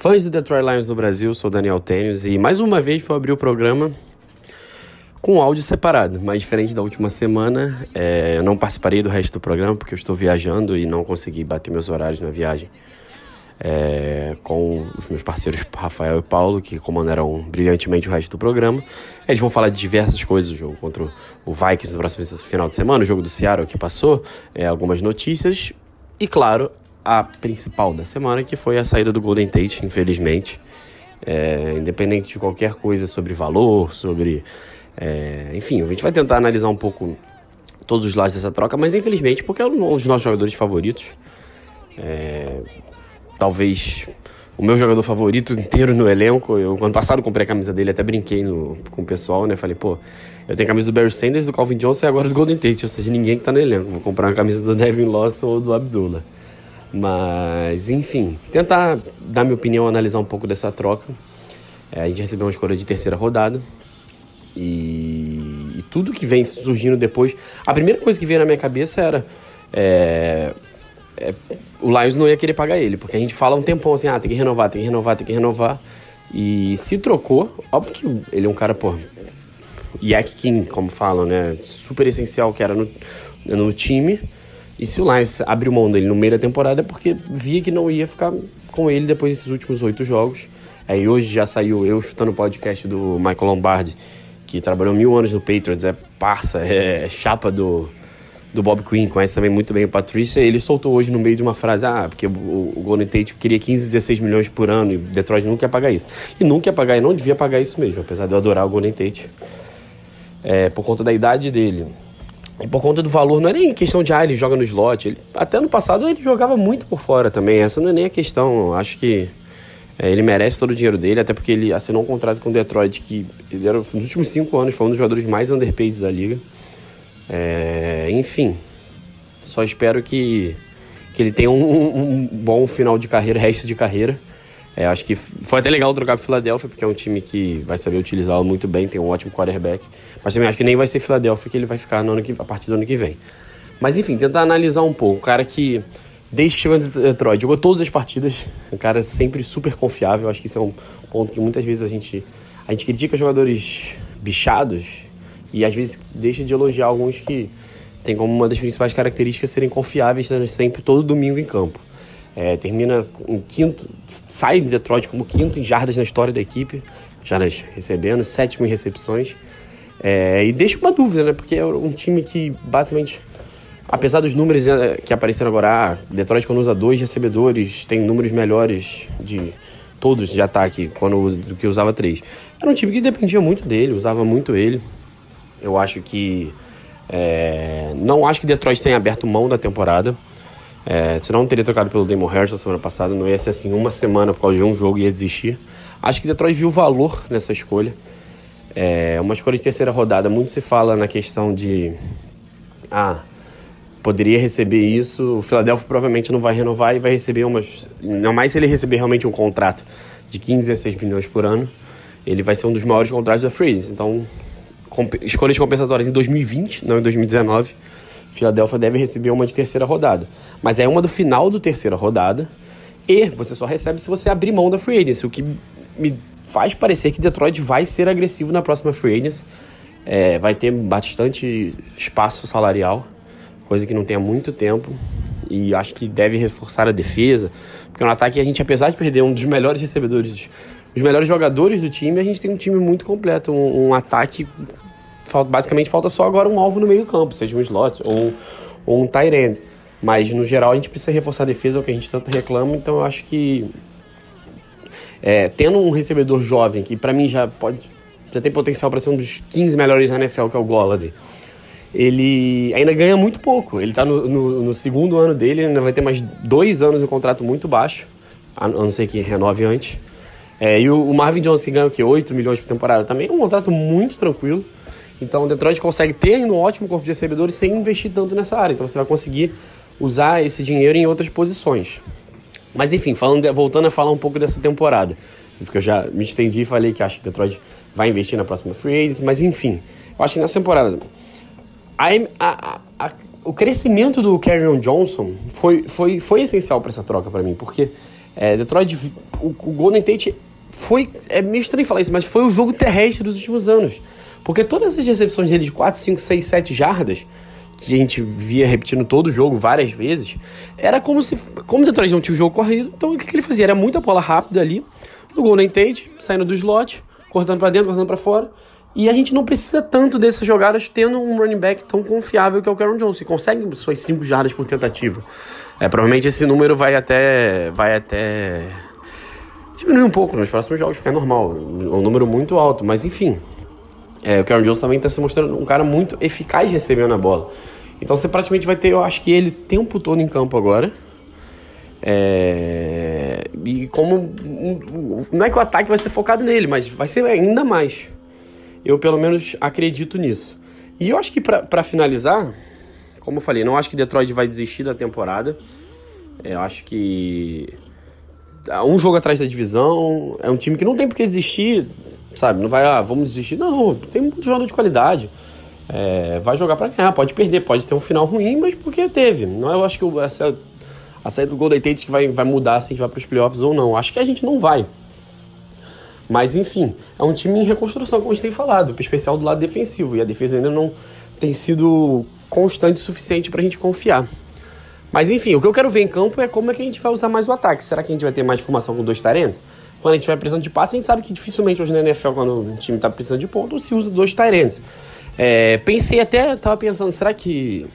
Fãs do Detroit Lions do Brasil, sou Daniel Tênis e mais uma vez vou abrir o programa com áudio separado, mas diferente da última semana, é, eu não participarei do resto do programa porque eu estou viajando e não consegui bater meus horários na viagem é, com os meus parceiros Rafael e Paulo, que comandaram brilhantemente o resto do programa. Eles vão falar de diversas coisas, o jogo contra o Vikings no próximo final de semana, o jogo do Seattle que passou, é, algumas notícias e, claro, a principal da semana, que foi a saída do Golden Tate, infelizmente. É, independente de qualquer coisa sobre valor, sobre. é, enfim, a gente vai tentar analisar um pouco todos os lados dessa troca, mas infelizmente, porque é um dos nossos jogadores favoritos. É, talvez o meu jogador favorito inteiro no elenco. Eu, ano passado, comprei a camisa dele, até brinquei no, com o pessoal, né? Falei, pô, eu tenho a camisa do Barry Sanders, do Calvin Johnson e agora do Golden Tate, ou seja, ninguém que tá no elenco. Vou comprar uma camisa do Devin Lawson ou do Abdullah. Mas, enfim, tentar dar minha opinião, analisar um pouco dessa troca. É, a gente recebeu uma escolha de terceira rodada. E, e tudo que vem surgindo depois. A primeira coisa que veio na minha cabeça era. é, é, o Lions não ia querer pagar ele, porque a gente fala um tempão assim, ah, tem que renovar, tem que renovar, tem que renovar. E se trocou, óbvio que ele é um cara, pô, Yak King, como falam, né? Super essencial que era no, no time. E se o Lions abriu mão dele no meio da temporada é porque via que não ia ficar com ele depois desses últimos oito jogos. Aí hoje já saiu eu chutando o podcast do Michael Lombardi, que trabalhou mil anos no Patriots, é parça, é chapa do, do Bob Quinn, conhece também muito bem o Patrícia. Ele soltou hoje no meio de uma frase: ah, porque o, o Golden Tate queria 15, 16 milhões por ano e Detroit nunca ia pagar isso. E nunca ia pagar, e não devia pagar isso mesmo, apesar de eu adorar o Golden Tate. É, por conta da idade dele. E por conta do valor, não é nem questão de, ah, ele joga no slot. Ele, até no passado ele jogava muito por fora também. Essa não é nem a questão. Acho que é, ele merece todo o dinheiro dele, até porque ele assinou um contrato com o Detroit que ele era, nos últimos cinco anos foi um dos jogadores mais underpaid da liga. É, enfim, só espero que, que ele tenha um, um- um bom final de carreira, resto de carreira. É, acho que foi até legal trocar pro Philadelphia, porque é um time que vai saber utilizá-lo muito bem, tem um ótimo quarterback. Mas também acho que nem vai ser Philadelphia que ele vai ficar no ano que, a partir do ano que vem. Mas enfim, tentar analisar um pouco. O cara que, desde que chegou em Detroit, jogou todas as partidas. Um cara sempre super confiável. Acho que isso é um ponto que muitas vezes a gente, a gente critica jogadores bichados e às vezes deixa de elogiar alguns que tem como uma das principais características serem confiáveis estando sempre todo domingo em campo. É, termina em quinto, sai de Detroit como quinto em jardas na história da equipe, jardas recebendo, sétimo em recepções. É, e deixa uma dúvida, né? Porque é um time que basicamente, apesar dos números é, que apareceram agora, ah, Detroit quando usa dois recebedores tem números melhores de todos de ataque quando do que usava três. Era um time que dependia muito dele, usava muito ele. Eu acho que. é, não acho que Detroit tenha aberto mão da temporada. É, senão não teria trocado pelo Damon Harris na semana passada. Não ia ser assim uma semana por causa de um jogo e ia desistir. Acho que Detroit viu valor nessa escolha. É uma escolha de terceira rodada. Muito se fala na questão de. Ah, poderia receber isso. O Philadelphia provavelmente não vai renovar e vai receber umas. Não mais se ele receber realmente um contrato de 15 a 16 milhões por ano. Ele vai ser um dos maiores contratos da Free Agency. Então, escolhas compensatórias em 2020, não em 2019. Philadelphia deve receber uma de terceira rodada. Mas é uma do final do terceira rodada. E você só recebe se você abrir mão da Free Agency, o que me faz parecer que Detroit vai ser agressivo na próxima Free Agency. É, vai ter bastante espaço salarial, coisa que não tem há muito tempo. E acho que deve reforçar a defesa. Porque no ataque a gente, apesar de perder um dos melhores recebedores, os melhores jogadores do time, a gente tem um time muito completo. Um, um ataque Falta- basicamente falta só agora um alvo no meio campo, seja um slot ou, ou um tight end. Mas no geral a gente precisa reforçar a defesa, é o que a gente tanto reclama, então eu acho que é, tendo um recebedor jovem, que pra mim já pode já tem potencial para ser um dos 15 melhores da NFL, que é o Golladay. ele ainda ganha muito pouco. Ele tá no, no, no segundo ano dele, ainda vai ter mais dois anos de um contrato muito baixo, a não ser que renove antes. É, e o, o Marvin Jones, que ganha o quê? 8 milhões por temporada, também é um contrato muito tranquilo. Então o Detroit consegue ter um ótimo corpo de recebedores sem investir tanto nessa área. Então você vai conseguir usar esse dinheiro em outras posições. Mas enfim, falando voltando a falar um pouco dessa temporada, porque eu já me estendi e falei que acho que Detroit vai investir na próxima free mas enfim, eu acho que nessa temporada a- a- a- o crescimento do Carrion Johnson foi, foi, foi essencial para essa troca para mim, porque é, Detroit, o, o Golden Tate foi, é meio estranho falar isso, mas foi o jogo terrestre dos últimos anos, porque todas as recepções dele de 4, 5, 6, 7 jardas, que a gente via repetindo todo o jogo várias vezes, era como se, como o Detroit não tinha o jogo corrido, então o que, que ele fazia? Era muita bola rápida ali, no Golden Tate, saindo do slot, cortando para dentro, cortando para fora, e a gente não precisa tanto dessas jogadas tendo um running back tão confiável que é o Karen Johnson. Consegue suas 5 jardas por tentativa. É, provavelmente esse número vai até. vai até. diminuir um pouco nos próximos jogos, porque é normal. É um número muito alto, mas enfim. É, o Karen Johnson também está se mostrando um cara muito eficaz recebendo a bola. Então você praticamente vai ter, eu acho que ele tempo todo em campo agora. É, e como. não é que o ataque vai ser focado nele, mas vai ser ainda mais. Eu, pelo menos, acredito nisso. E eu acho que, pra finalizar, como eu falei, não acho que Detroit vai desistir da temporada. É, Eu acho que. tá Um jogo atrás da divisão. É um time que não tem por que desistir, sabe? Não vai, ah, vamos desistir. Não, tem muito jogador de qualidade. É, vai jogar pra ganhar, pode perder, pode ter um final ruim, mas porque teve. Não, eu acho que essa, a saída do Golden Tate que vai, vai mudar se a gente vai pros playoffs ou não. Acho que a gente não vai. Mas enfim, é um time em reconstrução, como a gente tem falado, especial do lado defensivo. E a defesa ainda não tem sido constante o suficiente pra gente confiar. Mas enfim, o que eu quero ver em campo é como é que a gente vai usar mais o ataque. Será que a gente vai ter mais formação com dois tarentos? Quando a gente vai precisando de passe, a gente sabe que dificilmente hoje na NFL, quando o time tá precisando de ponto, se usa dois tarentos. É, pensei até, tava pensando, será que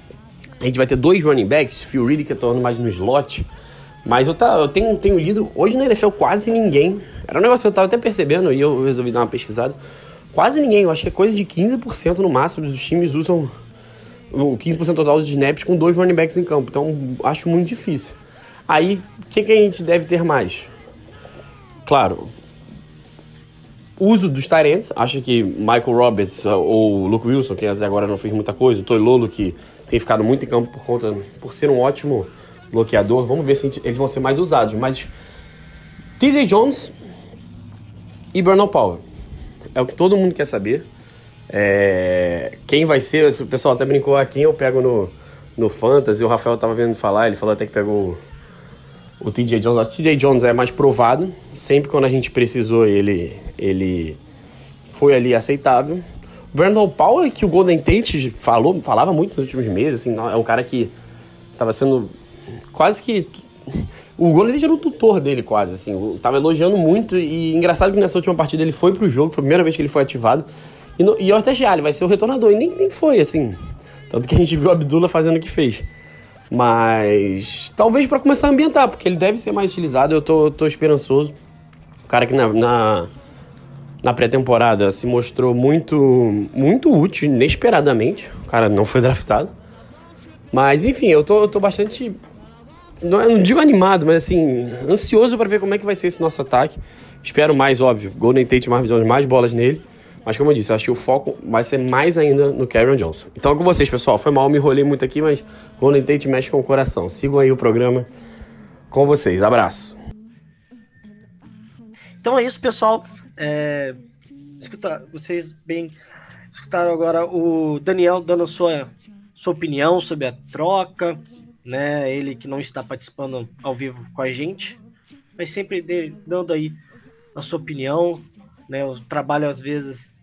a gente vai ter dois running backs? Phil Reed que eu tô mais no slot. Mas eu, tá, eu tenho, tenho lido, hoje na NFL quase ninguém. Era um negócio que eu tava até percebendo e eu resolvi dar uma pesquisada. Quase ninguém, eu acho que é coisa de 15% no máximo dos times usam o 15% total dos snaps com dois running backs em campo. Então acho muito difícil. Aí, o que, que a gente deve ter mais? Claro, uso dos Tyrants. Acho que Michael Roberts uh, ou Luke Wilson, que até agora não fez muita coisa, o Toilolo, que tem ficado muito em campo por conta por ser um ótimo bloqueador. Vamos ver se eles vão ser mais usados. Mas TJ Jones e Bernal Power. É o que todo mundo quer saber. É, quem vai ser, o pessoal até brincou, ah, quem eu pego no, no Fantasy, o Rafael tava vendo falar, ele falou até que pegou o TJ Jones. O TJ Jones é mais provado, sempre quando a gente precisou ele, ele foi ali aceitável. O Brandon Powell, que o Golden Tate falou, falava muito nos últimos meses, assim, é um cara que tava sendo quase que o Golden Tate era o tutor dele, quase, assim. Tava elogiando muito. E engraçado que nessa última partida ele foi pro jogo, foi a primeira vez que ele foi ativado. E, no, e ah, ele vai ser o retornador. E nem, nem foi, assim. Tanto que a gente viu o Abdullah fazendo o que fez. Mas talvez pra começar a ambientar, porque ele deve ser mais utilizado. Eu tô, tô esperançoso. O cara que na, na, na pré-temporada se mostrou muito, muito útil, inesperadamente. O cara não foi draftado. Mas enfim, eu tô, eu tô bastante não, eu não digo animado, mas assim, ansioso para ver como é que vai ser esse nosso ataque. Espero mais, óbvio, Golden Tate, Marvin Jones, mais bolas nele. Mas como eu disse, eu acho que o foco vai ser mais ainda no Karen Johnson. Então é com vocês, pessoal. Foi mal, me enrolei muito aqui, mas Golden Tate mexe com o coração. Sigam aí o programa com vocês. Abraço. Então é isso, pessoal. É, escuta, vocês bem escutaram agora o Daniel dando a sua, sua opinião sobre a troca, né? Ele que não está participando ao vivo com a gente, mas sempre dando aí a sua opinião, né? O trabalho às vezes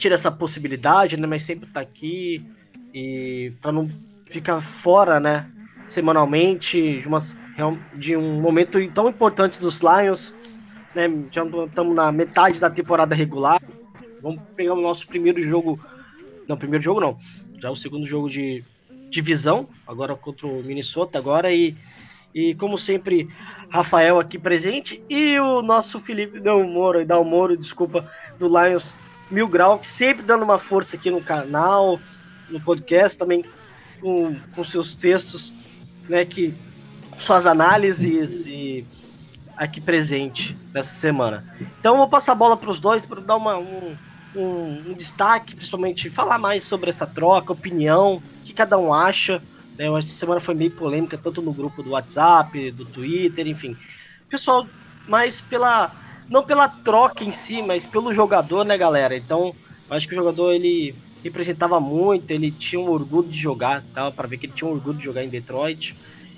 tira essa possibilidade, né? Mas sempre tá aqui e para não ficar fora, né? Semanalmente de, real- de um momento tão importante dos Lions né? Já estamos na metade da temporada regular. Vamos pegar o nosso primeiro jogo. Não, primeiro jogo não. Já o segundo jogo de divisão, agora contra o Minnesota agora e e como sempre, Rafael aqui presente e o nosso Felipe não, Moro, Dal Moro, desculpa, do Lions Mil Grau, que sempre dando uma força aqui no canal, no podcast, também com, com seus textos, né, que suas análises e aqui presente nessa semana. Então eu vou passar a bola para os dois para dar uma, um, um, um, destaque, principalmente falar mais sobre essa troca, opinião, o que cada um acha. Né? Essa semana foi meio polêmica, tanto no grupo do WhatsApp, do Twitter, enfim. Pessoal, mas pela. Não pela troca em si, mas pelo jogador, né, galera? Então, acho que o jogador ele representava muito, ele tinha um orgulho de jogar, tava para ver que ele tinha um orgulho de jogar em Detroit.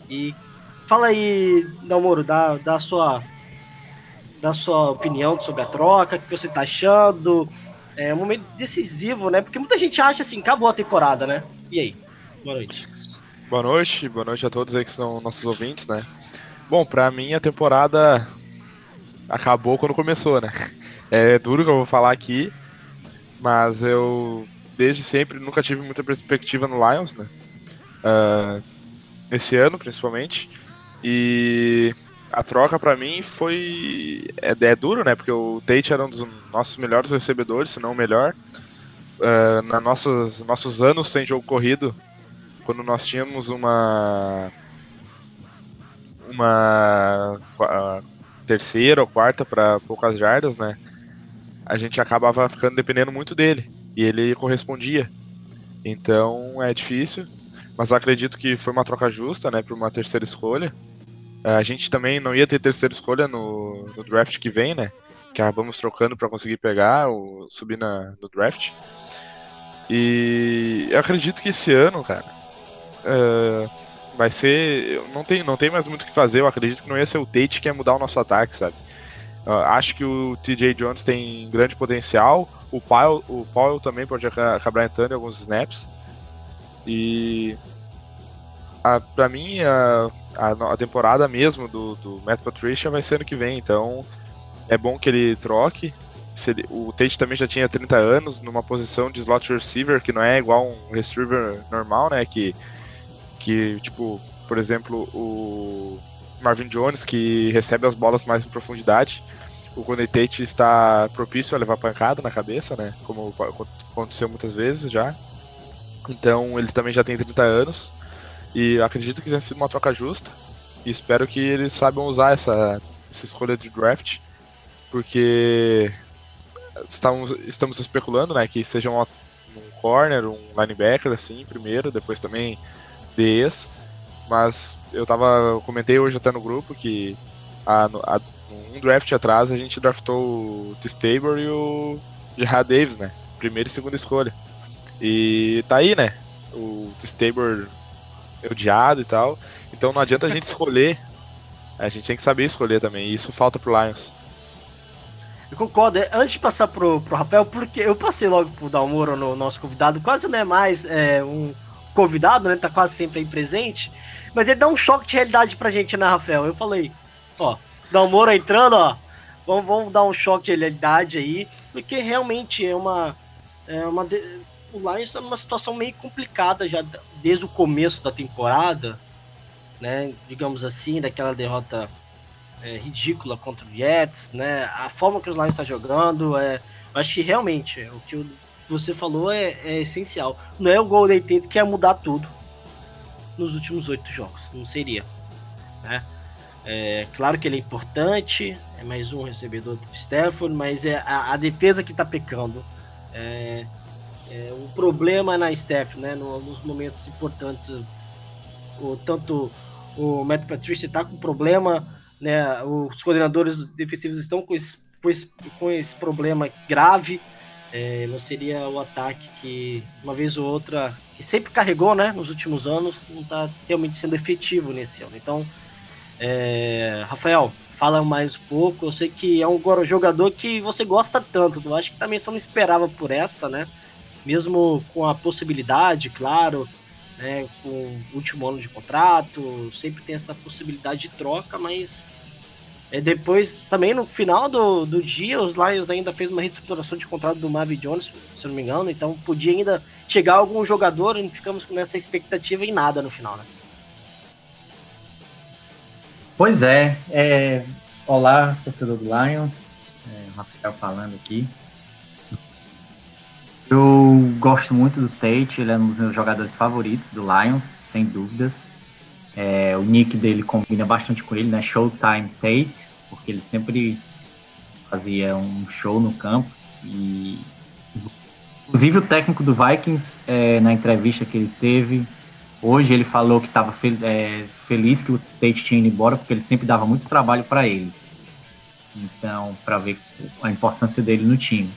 E fala aí, Dalmoro, da, da sua da sua opinião sobre a troca, o que você tá achando. É um momento decisivo, né? Porque muita gente acha assim, acabou a temporada, né? E aí? Boa noite. Boa noite, boa noite a todos aí que são nossos ouvintes, né? Bom, pra mim a temporada acabou quando começou, né? É duro que eu vou falar aqui, mas eu desde sempre nunca tive muita perspectiva no Lions, né? Uh, esse ano, principalmente. E a troca para mim foi. É, é, duro, né? Porque o Tate era um dos nossos melhores recebedores, se não o melhor. Uh, na nossas, nossos anos sem jogo corrido, quando nós tínhamos uma. Uma. Uh, terceira ou quarta para poucas jardas, né? A gente acabava ficando dependendo muito dele. E ele correspondia. Então é difícil. Mas acredito que foi uma troca justa, né? Por uma terceira escolha. É, a gente também não ia ter terceira escolha no, no draft que vem, né? Que acabamos trocando para conseguir pegar ou subir na, no draft. E eu acredito que esse ano, cara, uh, vai ser. Não tem, não tem mais muito o que fazer. Eu acredito que não ia ser o Tate que ia mudar o nosso ataque, sabe? Uh, acho que o TJ Jones tem grande potencial. O Powell, o Powell também pode acabar entrando em alguns snaps. E a, pra mim, a, a, a, temporada mesmo do, do Matt Patricia vai ser ano que vem, então é bom que ele troque. Ele, o Tate também já tinha 30 anos, numa posição de slot receiver, que não é igual um receiver normal, né? Que, que tipo, por exemplo, o Marvin Jones, que recebe as bolas mais em profundidade. O Golden Tate está propício a levar pancada na cabeça, né? Como aconteceu muitas vezes já. Então ele também já tem 30 anos. E acredito que tenha sido uma troca justa. E espero que eles saibam usar essa, essa escolha de draft. Porque estamos, estamos especulando né, que seja um, um corner, um linebacker, assim, primeiro, depois também DS. Mas eu tava. Eu comentei hoje até no grupo que a, a, um draft atrás a gente draftou o T-Stabor e o Gerard Davis, né? Primeira e segunda escolha. E tá aí, né? O T-Stabor odiado e tal. Então não adianta a gente escolher. A gente tem que saber escolher também. E isso falta pro Lions. Eu concordo. É, antes de passar pro, pro Rafael, porque eu passei logo pro Dalmoro, no nosso convidado, quase não é mais é, um convidado, né? Tá quase sempre aí presente. Mas ele dá um choque de realidade pra gente, né, Rafael? Eu falei, ó, Dalmoro entrando, ó. Vamos, vamos dar um choque de realidade aí. Porque realmente é uma. É uma o Lions está numa situação meio complicada já desde o começo da temporada, né? Digamos assim, daquela derrota é, ridícula contra o Jets, né? A forma que os Lions estão tá jogando, é, eu acho que realmente o que você falou é, é essencial. Não é o Golden Tate que ia mudar tudo nos últimos oito jogos, não seria, né? É, claro que ele é importante, é mais um recebedor do Stafford, mas é a, a defesa que está pecando. É, é, um problema na staff, né? No, nos momentos importantes, o, tanto o Matt Patricia está com problema, né? Os coordenadores defensivos estão com esse, com esse, com esse problema grave. É, não seria o ataque que uma vez ou outra que sempre carregou, né? Nos últimos anos, não está realmente sendo efetivo nesse ano. Então, é, Rafael, fala mais um pouco. Eu sei que é um jogador que você gosta tanto. Eu acho que também só não esperava por essa, né? mesmo com a possibilidade, claro, né, com o último ano de contrato, sempre tem essa possibilidade de troca, mas é, depois, também no final do, do dia, os Lions ainda fez uma reestruturação de contrato do Marvin Jones, se não me engano, então podia ainda chegar algum jogador e ficamos com essa expectativa em nada no final, né? Pois é, é... olá, torcedor do Lions, é, Rafael falando aqui. Eu gosto muito do Tate, ele é um dos meus jogadores favoritos do Lions, sem dúvidas. É, o nick dele combina bastante com ele, né? Showtime Tate, porque ele sempre fazia um show no campo. E inclusive o técnico do Vikings, é, na entrevista que ele teve, hoje ele falou que estava fel é, feliz que o Tate tinha ido embora, porque ele sempre dava muito trabalho para eles. Então, para ver a importância dele no time.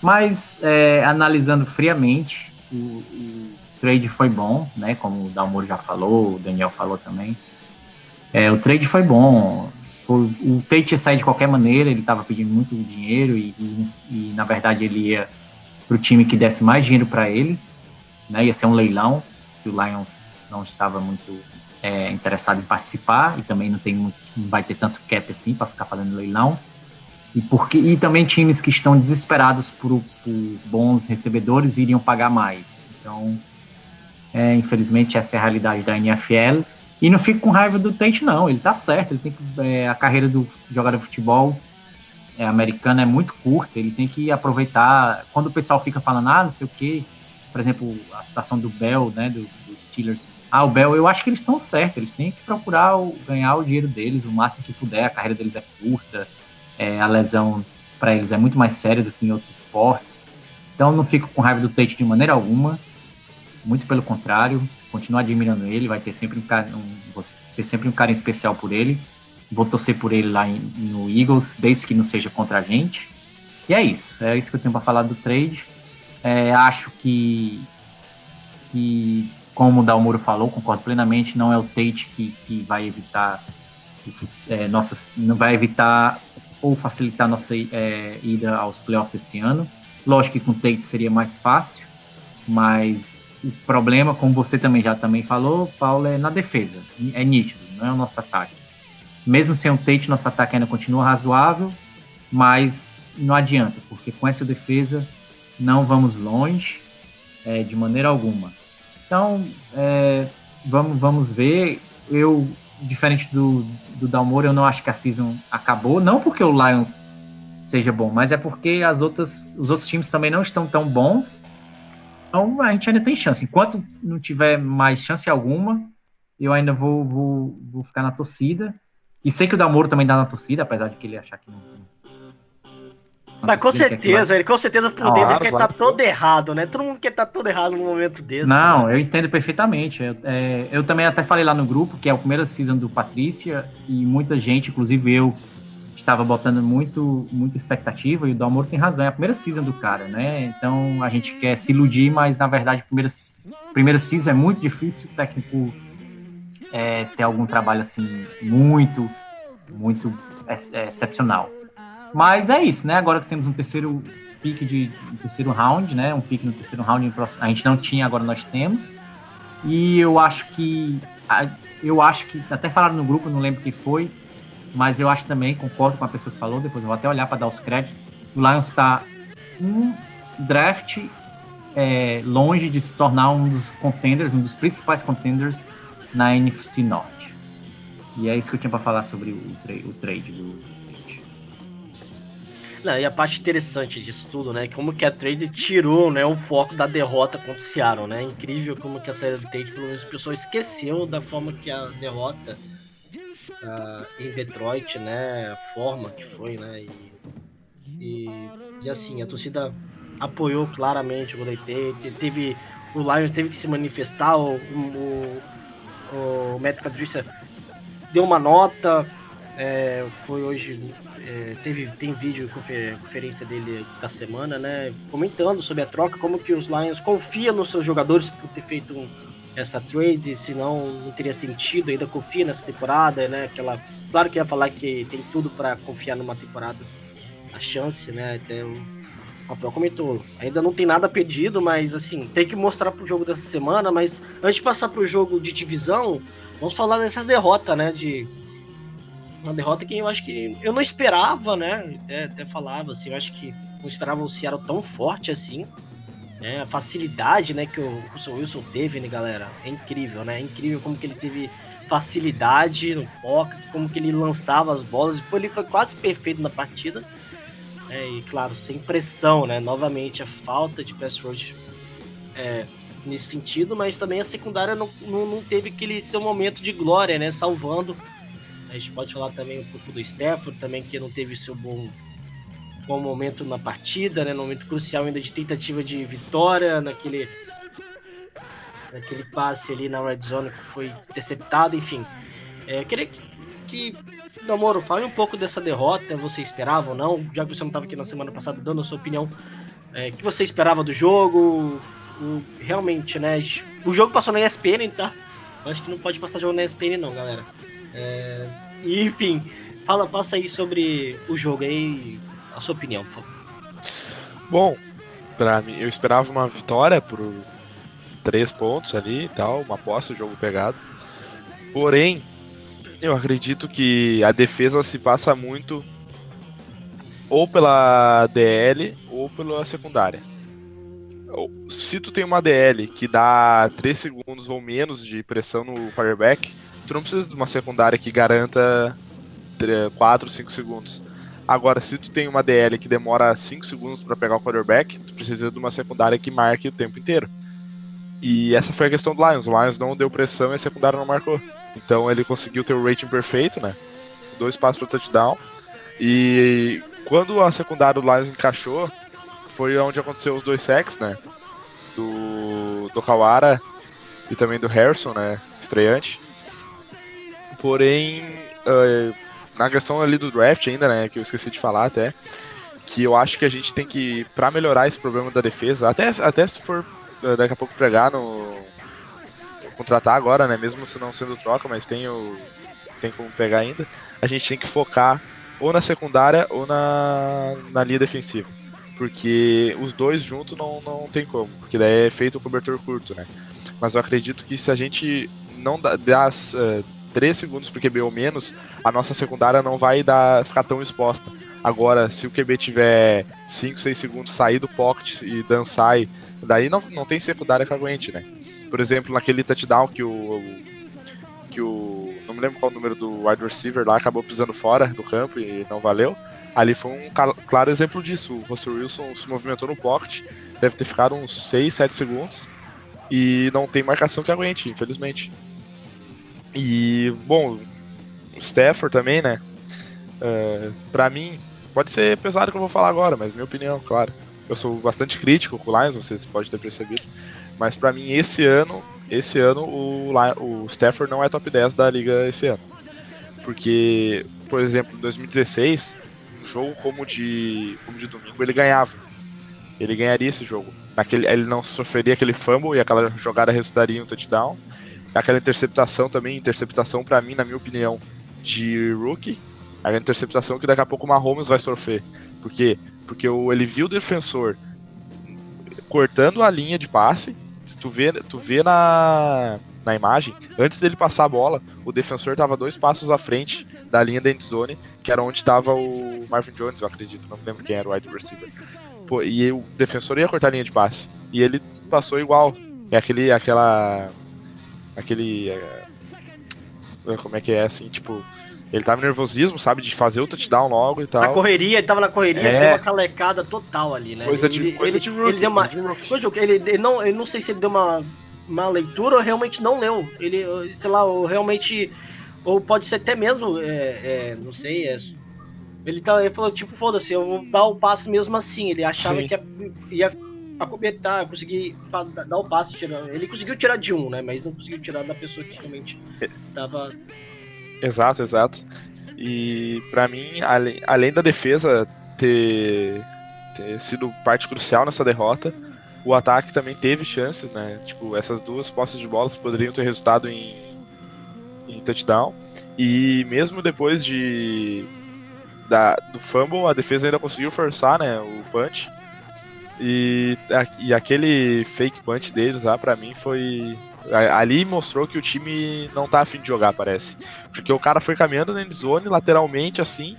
Mas, é, analisando friamente, o, o, trade foi bom, né? Como o Dalmoro já falou, o Daniel falou também. É, o trade foi bom. Foi, o Tate ia sair de qualquer maneira, ele estava pedindo muito dinheiro e, e, e, na verdade, ele ia para o time que desse mais dinheiro para ele. Né? Ia ser um leilão, que o Lions não estava muito é, interessado em participar e também não, tem, não vai ter tanto cap assim para ficar fazendo leilão. E, porque, e também times que estão desesperados por, por bons recebedores iriam pagar mais. Então, é, infelizmente, essa é a realidade da NFL. E não fico com raiva do Tate, não. Ele tá certo. Ele tem que, é, a carreira do jogador de futebol é, americano é muito curta. Ele tem que aproveitar. Quando o pessoal fica falando, ah, não sei o quê. Por exemplo, a situação do Bell, né, do, do Steelers. Ah, o Bell, eu acho que eles estão certos. Eles têm que procurar o, ganhar o dinheiro deles o máximo que puder. A carreira deles é curta é, a lesão para eles é muito mais séria do que em outros esportes. Então não fico com raiva do Tate de maneira alguma, muito pelo contrário, continuo admirando ele, vai ter sempre um, um vou ter sempre um carinho especial por ele. Vou torcer por ele lá em, no Eagles, desde que não seja contra a gente. E é isso, é isso que eu tenho para falar do trade. É, acho que, que, como o Dalmuro falou, concordo plenamente, não é o Tate que, que vai evitar é, nossas, não vai evitar ou facilitar nossa é, ida aos playoffs esse ano. Lógico que com o Tate seria mais fácil, mas o problema, como você também já também falou, Paulo, é na defesa. É nítido, não é o nosso ataque. Mesmo sem o Tate, nosso ataque ainda continua razoável, mas não adianta, porque com essa defesa não vamos longe é, de maneira alguma. Então, é, vamos, vamos ver. Eu diferente do, do Dalmor, eu não acho que a season acabou. Não porque o Lions seja bom, mas é porque as outras, os outros times também não estão tão bons. Então a gente ainda tem chance. Enquanto não tiver mais chance alguma, eu ainda vou, vou, vou ficar na torcida. E sei que o Dalmoro também dá na torcida, apesar de que ele achar que não, mas com certeza, ele com certeza por dentro claro, quer claro. tá todo errado, né? Todo mundo quer tá todo errado no momento desse. Não, né? eu entendo perfeitamente. Eu, é, eu também até falei lá no grupo que é a primeira season do Patrícia e muita gente, inclusive eu, estava botando muito, muita expectativa e o Dalmoro tem razão, é a primeira season do cara, né? Então a gente quer se iludir, mas na verdade a primeira, primeira season é muito difícil o técnico é, ter algum trabalho assim muito, muito excepcional. Mas é isso, né? Agora que temos um terceiro pique de um terceiro round, né? Um pique no terceiro round a gente não tinha, agora nós temos. E eu acho que eu acho que até falaram no grupo, não lembro quem foi, mas eu acho também, concordo com a pessoa que falou, depois eu vou até olhar para dar os créditos. O Lions está um draft é, longe de se tornar um dos contenders, um dos principais contenders na NFC Norte. E é isso que eu tinha para falar sobre o, tra o trade do, não, e a parte interessante disso tudo, né? Como que a trade tirou, né, o foco da derrota contra o Seattle, né? Incrível como que a saída do Tate, pelo menos, a pessoa esqueceu da forma que a derrota uh, em Detroit, né? A forma que foi, né? E, e, e assim, a torcida apoiou claramente o Golden. Teve, o Lions teve que se manifestar, o, o, o Matt Patricia deu uma nota, é, foi hoje é, teve, tem vídeo confer, conferência dele da semana, né? Comentando sobre a troca, como que os Lions confiam nos seus jogadores por ter feito um, essa trade, senão não teria sentido, ainda confia nessa temporada, né? Aquela, claro que ia falar que tem tudo para confiar numa temporada, a chance, né? Até o Rafael comentou, ainda não tem nada pedido, mas assim, tem que mostrar pro jogo dessa semana, mas antes de passar pro jogo de divisão, vamos falar dessa derrota, né? De uma derrota que eu acho que eu não esperava, né? Até, até falava assim, eu acho que não esperava o Seattle tão forte assim. Né? A facilidade, né, que o Russell Wilson teve, né, galera? É incrível, né? É incrível como que ele teve facilidade no pocket, como que ele lançava as bolas. Foi, ele foi quase perfeito na partida. É, e claro, sem pressão, né? Novamente, a falta de pass rush é, nesse sentido, mas também a secundária não, não, não teve aquele seu momento de glória, né? Salvando. A gente pode falar também um pouco do Stafford, também que não teve seu bom, bom momento na partida, né? No momento crucial ainda de tentativa de vitória, naquele, naquele passe ali na red zone que foi interceptado, enfim. É, eu queria que, que Namoro, fale um pouco dessa derrota, você esperava ou não? Já que você não estava aqui na semana passada dando a sua opinião, é, o que você esperava do jogo? O- realmente, né? O jogo passou na ESPN, tá? Eu acho que não pode passar jogo na ESPN não, galera. É, enfim, fala, passa aí sobre o jogo aí, a sua opinião, por favor. Bom, pra mim, eu esperava uma vitória por três pontos ali e tal, uma o jogo pegado. Porém, eu acredito que a defesa se passa muito ou pela DL ou pela secundária. Se tu tem uma DL que dá 3 segundos ou menos de pressão no quarterback, tu não precisa de uma secundária que garanta 4, 5 segundos. Agora, se tu tem uma DL que demora 5 segundos para pegar o quarterback, tu precisa de uma secundária que marque o tempo inteiro. E essa foi a questão do Lions. O Lions não deu pressão e a secundária não marcou. Então ele conseguiu ter o rating perfeito, né? Dois passos para touchdown. E quando a secundária do Lions encaixou, foi onde aconteceu os dois sacks, né? Do, do Kawara e também do Harrison, né? Estreante. Porém, eh, na questão ali do draft ainda, né? Que eu esqueci de falar até. Que eu acho que a gente tem que, pra melhorar esse problema da defesa, até, até se for eh, daqui a pouco pregar no. contratar agora, né? Mesmo se não sendo troca, mas tem, o, tem como pegar ainda. A gente tem que focar ou na secundária ou na, na linha defensiva. Porque os dois juntos não, não tem como. Porque daí é feito o cobertor curto, né? Mas eu acredito que se a gente não dá, dá eh, 3 segundos pro QB ou menos, a nossa secundária não vai dar, ficar tão exposta. Agora, se o QB tiver 5, 6 segundos, sair do pocket e dançar, daí não, não tem secundária que aguente, né? Por exemplo, naquele touchdown que o. que o. não me lembro qual o número do wide receiver lá acabou pisando fora do campo e não valeu. Ali foi um claro exemplo disso. O Russell Wilson se movimentou no pocket, deve ter ficado uns 6, 7 segundos. E não tem marcação que aguente, infelizmente. E, bom, o Stafford também, né? É, pra mim, pode ser pesado o que eu vou falar agora, mas minha opinião, claro. Eu sou bastante crítico com o Lions, vocês podem ter percebido. Mas pra mim, esse ano, esse ano o, o Stafford não é top 10 da liga esse ano. Porque, por exemplo, em 2016, um jogo como de, como de domingo, ele ganhava. Ele ganharia esse jogo. Naquele, ele não sofreria aquele fumble e aquela jogada resultaria em um touchdown. Aquela interceptação também, interceptação pra mim, na minha opinião, de rookie. A interceptação que daqui a pouco o Mahomes vai sofrer. Por quê? Porque ele viu o defensor cortando a linha de passe. Se tu vê, tu vê na, na imagem, antes dele passar a bola, o defensor estava dois passos à frente da linha da endzone, que era onde estava o Marvin Jones, eu acredito, não me lembro quem era o wide receiver. Pô, e o defensor ia cortar a linha de passe. E ele passou igual. É aquele, aquela. Aquele. é, como é que é assim, tipo. Ele tava nervosismo, sabe, de fazer o touchdown logo e tal. Na correria, ele tava na correria, É. deu uma calecada total ali, né? Coisa de, ele, coisa ele, de rookie. ele deu uma, de jogo, ele, ele não, eu não sei se ele deu uma, uma leitura ou realmente não leu. Ele, sei lá, ou realmente. Ou pode ser até mesmo, é, é, não sei, é, ele, tá, ele falou, tipo, foda-se, eu vou dar o passe mesmo assim. Ele achava Sim. que ia, ia acobertar, conseguir dar o passe. Tirar, ele conseguiu tirar de um, né? Mas não conseguiu tirar da pessoa que realmente tava. Exato, exato. E pra mim, além, além da defesa ter, ter sido parte crucial nessa derrota, o ataque também teve chances, né? Tipo, essas duas posses de bolas poderiam ter resultado em, em touchdown. E mesmo depois de da, do fumble, a defesa ainda conseguiu forçar, né, o punch. E, e aquele fake punch deles lá, pra mim, foi. Ali mostrou que o time não tá afim de jogar, parece. Porque o cara foi caminhando na endzone lateralmente, assim,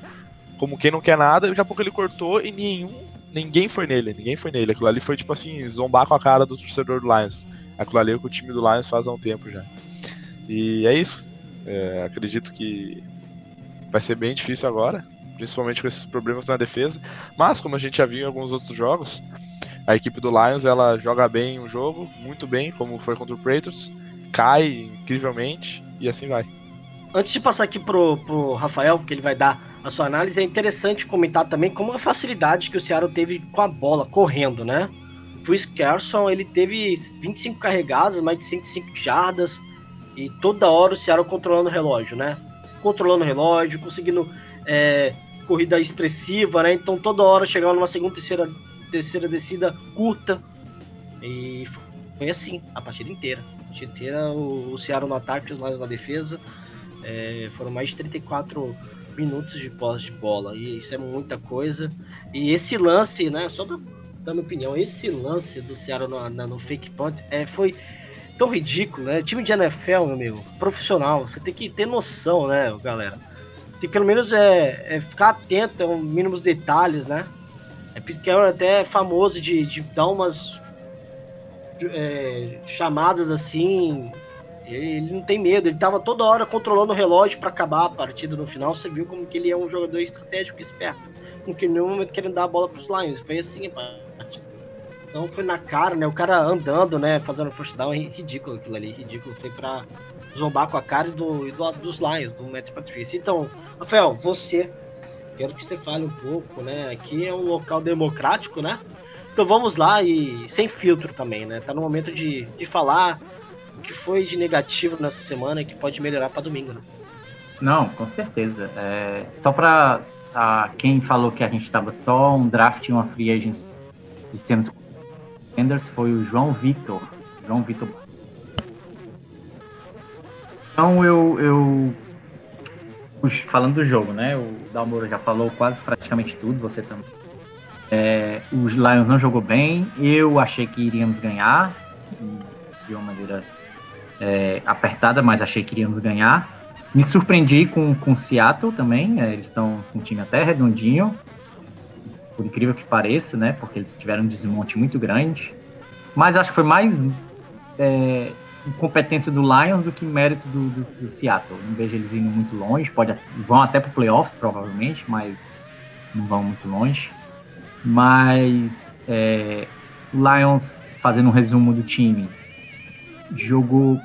como quem não quer nada, e daqui a pouco ele cortou e nenhum. Ninguém foi nele, ninguém foi nele. Aquilo ali foi tipo assim, zombar com a cara do torcedor do Lions. Aquilo ali é o que o time do Lions faz há um tempo já. E é isso. É, acredito que vai ser bem difícil agora. principalmente com esses problemas na defesa. Mas, como a gente já viu em alguns outros jogos, a equipe do Lions ela joga bem um jogo, muito bem, como foi contra o Praetors, cai incrivelmente e assim vai. Antes de passar aqui pro, pro Rafael, porque ele vai dar a sua análise, é interessante comentar também como a facilidade que o Seattle teve com a bola, correndo, né? O Chris Carson, ele teve 25 carregadas, mais de 105 jardas, e toda hora o Seattle controlando o relógio, né? Controlando o relógio, conseguindo é, corrida expressiva, né? Então toda hora chegava numa segunda, terceira, terceira descida curta. E foi assim a partida inteira. A partida inteira o, o Seattle no ataque, os Lions na defesa. É, foram mais de 34 minutos de posse de bola. E isso é muita coisa. E esse lance, né? Só pra dar minha opinião, esse lance do Seattle no, na- no fake punt é, foi tão ridículo, né? Time de NFL, meu amigo, profissional, você tem que ter noção, né, galera? Tem que pelo menos é, é ficar atento aos mínimos detalhes, né? É Carroll até é famoso de, de dar umas é, chamadas assim. Ele, não tem medo, ele tava toda hora controlando o relógio para acabar a partida no final. Você viu como que ele é um jogador estratégico esperto. Não que em nenhum momento querendo dar a bola pros Lions. Foi assim a partida. Então foi na cara, né? O cara andando, né? Fazendo first down, é ridículo aquilo ali, ridículo. Foi pra zombar com a cara do, do- dos Lions, do Matt Patricia. Então, Rafael, você, quero que você fale um pouco, né? Aqui é um local democrático, né? Então vamos lá e sem filtro também, né? Tá no momento de, de falar o que foi de negativo nessa semana e que pode melhorar pra domingo, né? Não, com certeza. É, só para quem falou que a gente estava só um draft e uma free agents dos termos contenders foi o João Vitor. João Vitor. Então eu, eu falando do jogo, né? O Dalmoro já falou quase praticamente tudo, você também. É, os Lions não jogou bem. Eu achei que iríamos ganhar de uma maneira é, apertada, mas achei que iríamos ganhar. Me surpreendi com com Seattle também. é, eles estão com um time até redondinho, por incrível que pareça, né? Porque eles tiveram um desmonte muito grande. Mas acho que foi mais é, incompetência do Lions do que mérito do, do, do Seattle. Não vejo eles indo muito longe. Pode, vão até para playoffs, provavelmente, mas não vão muito longe. Mas é, o Lions, fazendo um resumo do time, jogou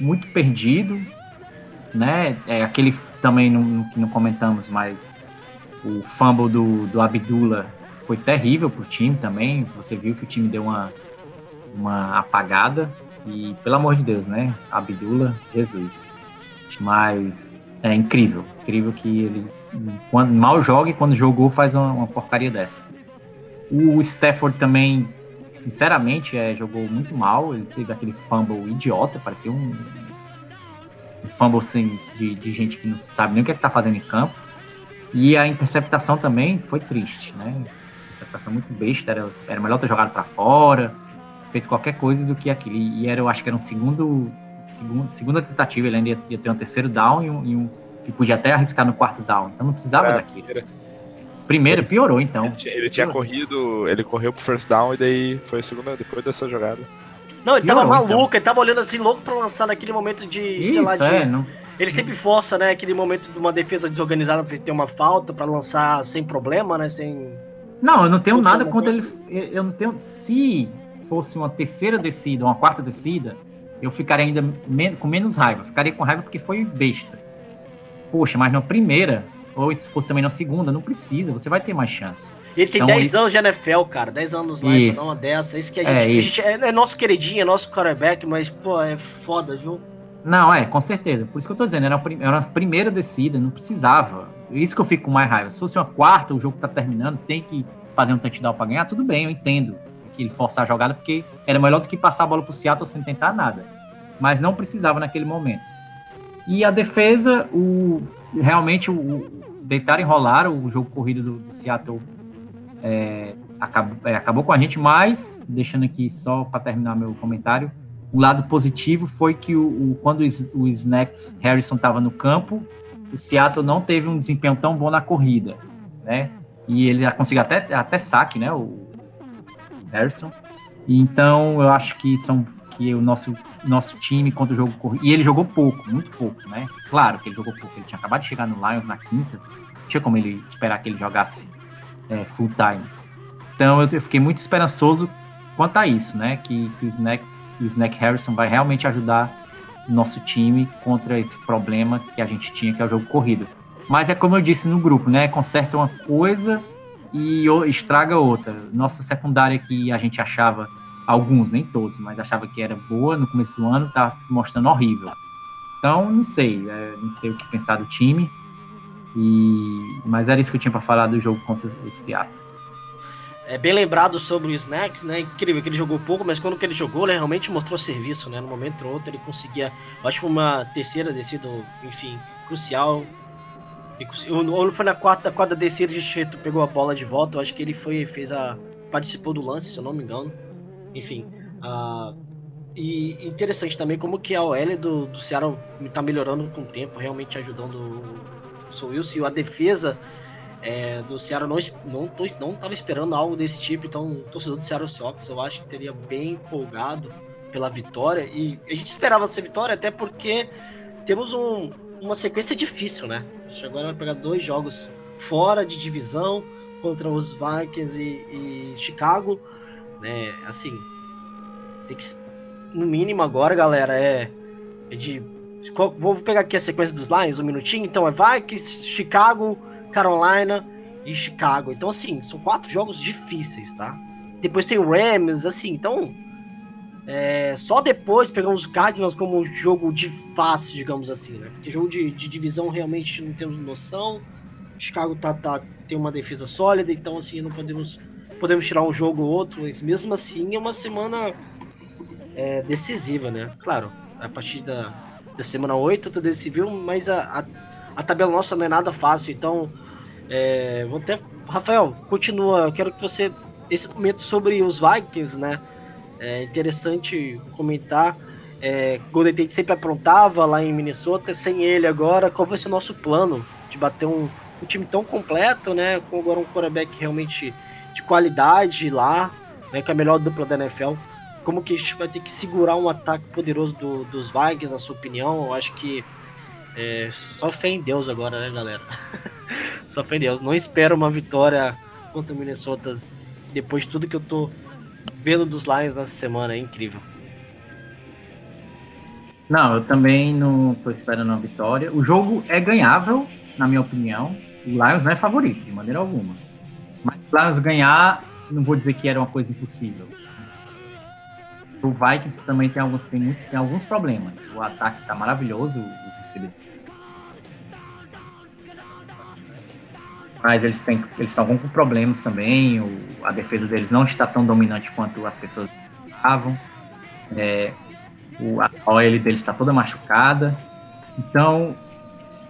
muito perdido, né? É aquele também no, que não comentamos, mas o fumble do, do Abdullah foi terrível pro time também. Você viu que o time deu uma, uma apagada. E, pelo amor de Deus, né? Abdullah, Jesus. Mas é incrível. Incrível que ele quando, mal joga e quando jogou faz uma, uma porcaria dessa. O Stafford também, sinceramente, é, jogou muito mal. Ele teve aquele fumble idiota, parecia um, um fumble de, de gente que não sabe nem o que, é que tá fazendo em campo. E a interceptação também foi triste, né? Interceptação muito besta, era, era melhor ter jogado para fora, feito qualquer coisa do que aquilo. E era, eu acho que era um segundo, segundo segunda tentativa, ele ainda ia, ia ter um terceiro down e um, e um e podia até arriscar no quarto down. Então não precisava É, daquilo. Primeiro piorou, então. Ele tinha, ele tinha corrido, ele correu pro first down e daí foi a segunda depois dessa jogada. Não, ele Piorou, tava maluco, então. ele tava olhando assim, louco pra lançar naquele momento de, sei lá, Isso, de, é. Não, Ele sempre força, né, aquele momento de uma defesa desorganizada, fez ter uma falta pra lançar sem problema, né, sem... não, eu não tenho nada contra ele. Eu não tenho. Se fosse uma terceira descida, uma quarta descida, eu ficaria ainda men- com menos raiva. Ficaria com raiva porque foi besta. Poxa, mas na primeira, ou se fosse também na segunda, não precisa, você vai ter mais chance. Ele tem Então, 10 isso- anos de NFL, cara, 10 anos lá, dar uma dessa, isso que a É, gente... a isso. gente é, é nosso queridinho, é nosso quarterback, mas, pô, é foda, viu? Não, é, com certeza. Por isso que eu tô dizendo, era, a prim- era uma primeira descida, não precisava. Isso que eu fico com mais raiva. Se fosse uma quarta, o jogo tá terminando, tem que fazer um touchdown pra ganhar, tudo bem, eu entendo que ele forçar a jogada, porque era melhor do que passar a bola pro Seattle sem tentar nada. Mas não precisava naquele momento. E a defesa, o, realmente, o, o deitar e rolar, o jogo corrido do, do Seattle é, acabou, é, acabou com a gente, mas, deixando aqui só para terminar meu comentário, o lado positivo foi que o, o- quando o, o Snacks Harrison estava no campo, o Seattle não teve um desempenho tão bom na corrida, né? E ele conseguiu até, até saque, né? O Harrison. Então, eu acho que são que o nosso, nosso time contra o jogo corrido. E ele jogou pouco, muito pouco, né? Claro que ele jogou pouco. Ele tinha acabado de chegar no Lions na quinta. tinha como ele esperar que ele jogasse é, full time. Então eu, eu fiquei muito esperançoso quanto a isso, né? Que, que o, Snacks, o Snack Harrison vai realmente ajudar o nosso time contra esse problema que a gente tinha, que é o jogo corrido. Mas é como eu disse no grupo, né? Conserta uma coisa e estraga outra. Nossa secundária que a gente achava, alguns, nem todos, mas achava que era boa no começo do ano, tá se mostrando horrível. Então, não sei, é, não sei o que pensar do time. E, mas era isso que eu tinha para falar do jogo contra o Seattle. É bem lembrado sobre o Snacks, né? Incrível que ele jogou pouco, mas quando que ele jogou, ele realmente mostrou serviço, né? No momento ou outro ele conseguia. Acho que uma terceira descida, enfim, crucial. Ou foi na quarta, quarta descida, a gente pegou a bola de volta. Eu acho que ele foi, fez a. participou do lance, se eu não me engano. Enfim. ah, e interessante também como que a OL do, do Ceará tá melhorando com o tempo, realmente ajudando o Sou Wilson. E a defesa é, do Ceará não, não, não tava esperando algo desse tipo, então o torcedor do Seattle Seahawks eu acho que teria bem empolgado pela vitória. E a gente esperava essa vitória até porque temos um- uma sequência difícil, né? Agora vai pegar dois jogos fora de divisão contra os Vikings e, e Chicago, né? Assim, tem que no mínimo agora, galera, é, é de vou pegar aqui a sequência dos Lions um minutinho. Então é Vikings, Chicago, Carolina e Chicago. Então, assim, são quatro jogos difíceis, tá? Depois tem o Rams, assim, então. É, só depois pegamos os Cardinals como um jogo de fácil, digamos assim, né? Porque jogo de, de divisão realmente não temos noção. Chicago tá, tá, tem uma defesa sólida, então assim, não podemos, podemos tirar um jogo ou outro, mas mesmo assim é uma semana é, decisiva, né? Claro, a partir da, da semana 8 tudo decidiu, mas a, a, a tabela nossa não é nada fácil, então é, vou até. Rafael, continua. Quero que você. Esse momento sobre os Vikings, né? É interessante comentar. É, Golden Tate sempre aprontava lá em Minnesota, sem ele agora, qual vai ser o nosso plano de bater um, um time tão completo, né? Com agora um quarterback realmente de qualidade lá, né? Com a melhor dupla da NFL. Como que a gente vai ter que segurar um ataque poderoso do- dos Vikings, na sua opinião? Eu acho que é, só fé em Deus agora, né, galera? só fé em Deus. Não espero uma vitória contra o Minnesota depois de tudo que eu tô vendo dos Lions nessa semana. É incrível. Não, eu também não tô esperando uma vitória. O jogo é ganhável, na minha opinião. O Lions não é favorito, de maneira alguma. Mas o Lions ganhar, não vou dizer que era uma coisa impossível. O Vikings também tem alguns, tem muito, tem alguns problemas. O ataque tá maravilhoso, os recebedores. Mas eles têm, eles estão com problemas também. O, a defesa deles não está tão dominante quanto as pessoas estavam. É, o, a OL deles está toda machucada. Então,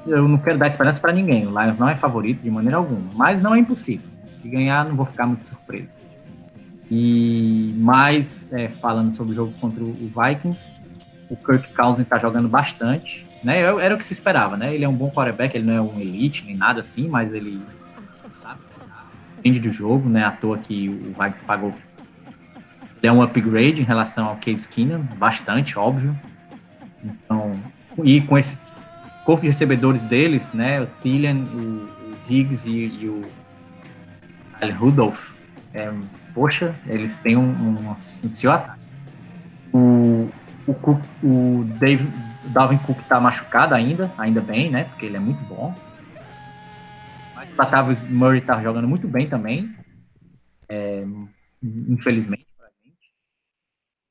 eu não quero dar esperança para ninguém. O Lions não é favorito de maneira alguma, mas não é impossível. Se ganhar, não vou ficar muito surpreso. E mais é, falando sobre o jogo contra o Vikings, o Kirk Cousins está jogando bastante. Né? Era o que se esperava, né? Ele é um bom quarterback, ele não é um elite nem nada assim, mas ele sabe, entende do jogo, né? À toa que o Vikings pagou ele é um upgrade em relação ao Case Keenum, bastante, óbvio. Então, e com esse corpo de recebedores deles, né, o Thielen, o, Diggs e, e o Kyle Rudolph, é, poxa, eles têm um, um, um senhor ataque. O, o, o Dave, o Dalvin Cook tá machucado ainda, ainda bem, né, porque ele é muito bom. Mas Latavius Murray tá jogando muito bem também, é, infelizmente.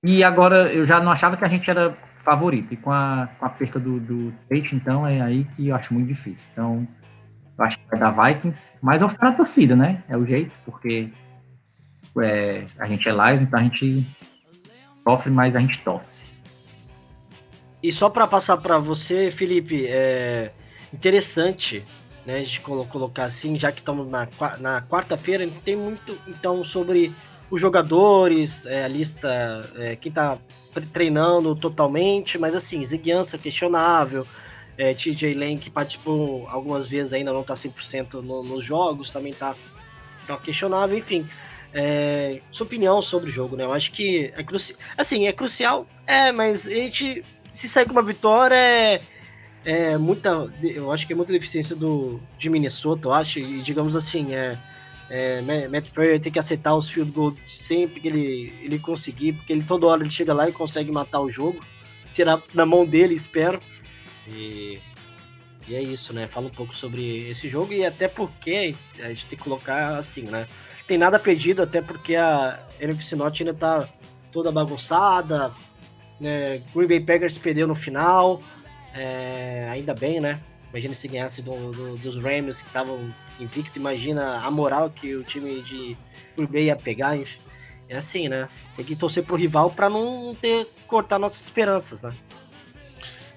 E agora eu já não achava que a gente era favorito. E com a, com a perca do, do Tate, então é aí que eu acho muito difícil. Então, eu acho que vai dar Vikings, mas eu vou ficar na torcida, né? É o jeito, porque é, a gente é live, então a gente sofre, mas a gente torce. E só para passar para você, Felipe, é interessante, né, de colo- colocar assim, já que estamos na, na quarta-feira, tem muito então sobre os jogadores, é, a lista, é, quem tá tre- treinando totalmente, mas assim, Ziguiança questionável, é, TJ Lane que participou algumas vezes ainda não tá 100% no, nos jogos, também tá, tá questionável, enfim. É, sua opinião sobre o jogo, né? Eu acho que é crucial. Assim, é crucial, é, mas a gente se sair com uma vitória é, é muita. Eu acho que é muita deficiência do, de Minnesota, eu acho. E digamos assim, é. é Ma- Matt Prayer tem que aceitar os field goals sempre que ele, ele conseguir, porque ele toda hora ele chega lá e consegue matar o jogo. Será na mão dele, espero. E, e é isso, né? Fala um pouco sobre esse jogo e até porque a gente tem que colocar assim, né? Tem nada perdido, até porque a NFC Norte ainda tá toda bagunçada. Né? Green Bay Packers perdeu no final. É, ainda bem, né? Imagina se ganhasse do- do- dos Rams que estavam invicto. Imagina a moral que o time de Green ia pegar. enfim. É assim, né? Tem que torcer pro rival pra não ter cortar nossas esperanças, né?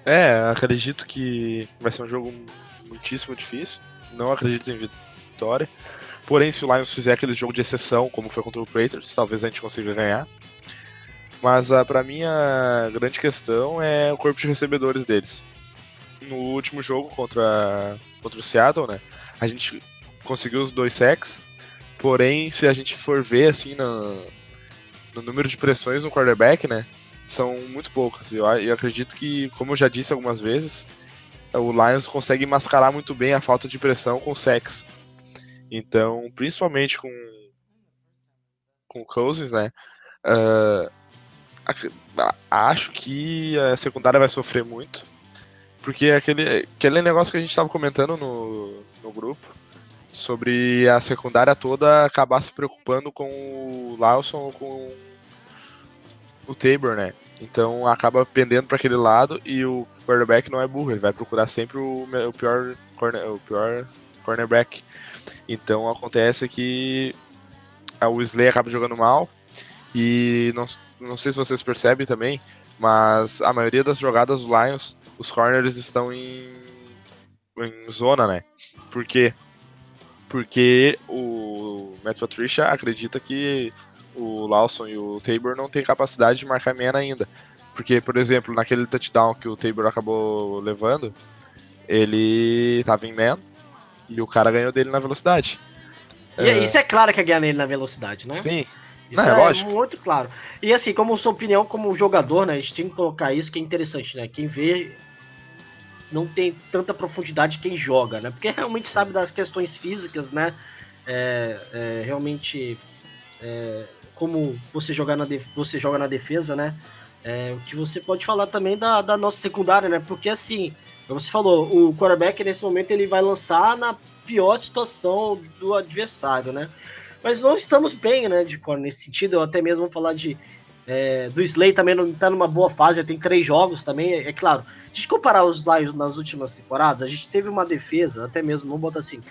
É, acredito que vai ser um jogo muitíssimo difícil. Não acredito em vitória. Porém, se o Lions fizer aquele jogo de exceção, como foi contra o Patriots, talvez a gente consiga ganhar. Mas ah, pra mim a grande questão é o corpo de recebedores deles. No último jogo contra, contra o Seattle, né? A gente conseguiu os dois sacks. Porém, se a gente for ver assim no, no número de pressões no quarterback, né? são muito poucas. Eu, eu acredito que, como eu já disse algumas vezes, o Lions consegue mascarar muito bem a falta de pressão com sex. Então, principalmente com com Cousins, né? a- acho que a secundária vai sofrer muito. Porque é aquele, aquele negócio que a gente estava comentando no, no grupo sobre a secundária toda acabar se preocupando com o Lawson ou com o Tabor, né? Então acaba pendendo para aquele lado e o quarterback não é burro, ele vai procurar sempre o, o pior, corner, o pior cornerback. Então acontece que o Slay acaba jogando mal e não, não sei se vocês percebem também, mas a maioria das jogadas do Lions, os corners estão em, em zona, né? Por quê? Porque o Matt Patricia acredita que o Lawson e o Tabor não têm capacidade de marcar man ainda. Porque, por exemplo, naquele touchdown que o Tabor acabou levando, ele tava em man e o cara ganhou dele na velocidade. E é- isso é claro que é ganhar nele na velocidade, né? Sim, Isso Não, é é, lógico. muito claro. E assim, como sua opinião como jogador, né? A gente tem que colocar isso que é interessante, né? Quem vê não tem tanta profundidade quem joga, né? Porque realmente sabe das questões físicas, né? É, é, realmente é, como você jogar na você joga na defesa, né? É, o que você pode falar também da, da nossa secundária, né? Porque assim, você falou, o quarterback nesse momento ele vai lançar na pior situação do adversário, né? Mas não estamos bem, né, de cor nesse sentido. Eu até mesmo vou falar de é, do Slay também não tá numa boa fase, tem três jogos também, é, é claro. Gente comparar os Lions nas últimas temporadas, a gente teve uma defesa, até mesmo, vamos botar assim,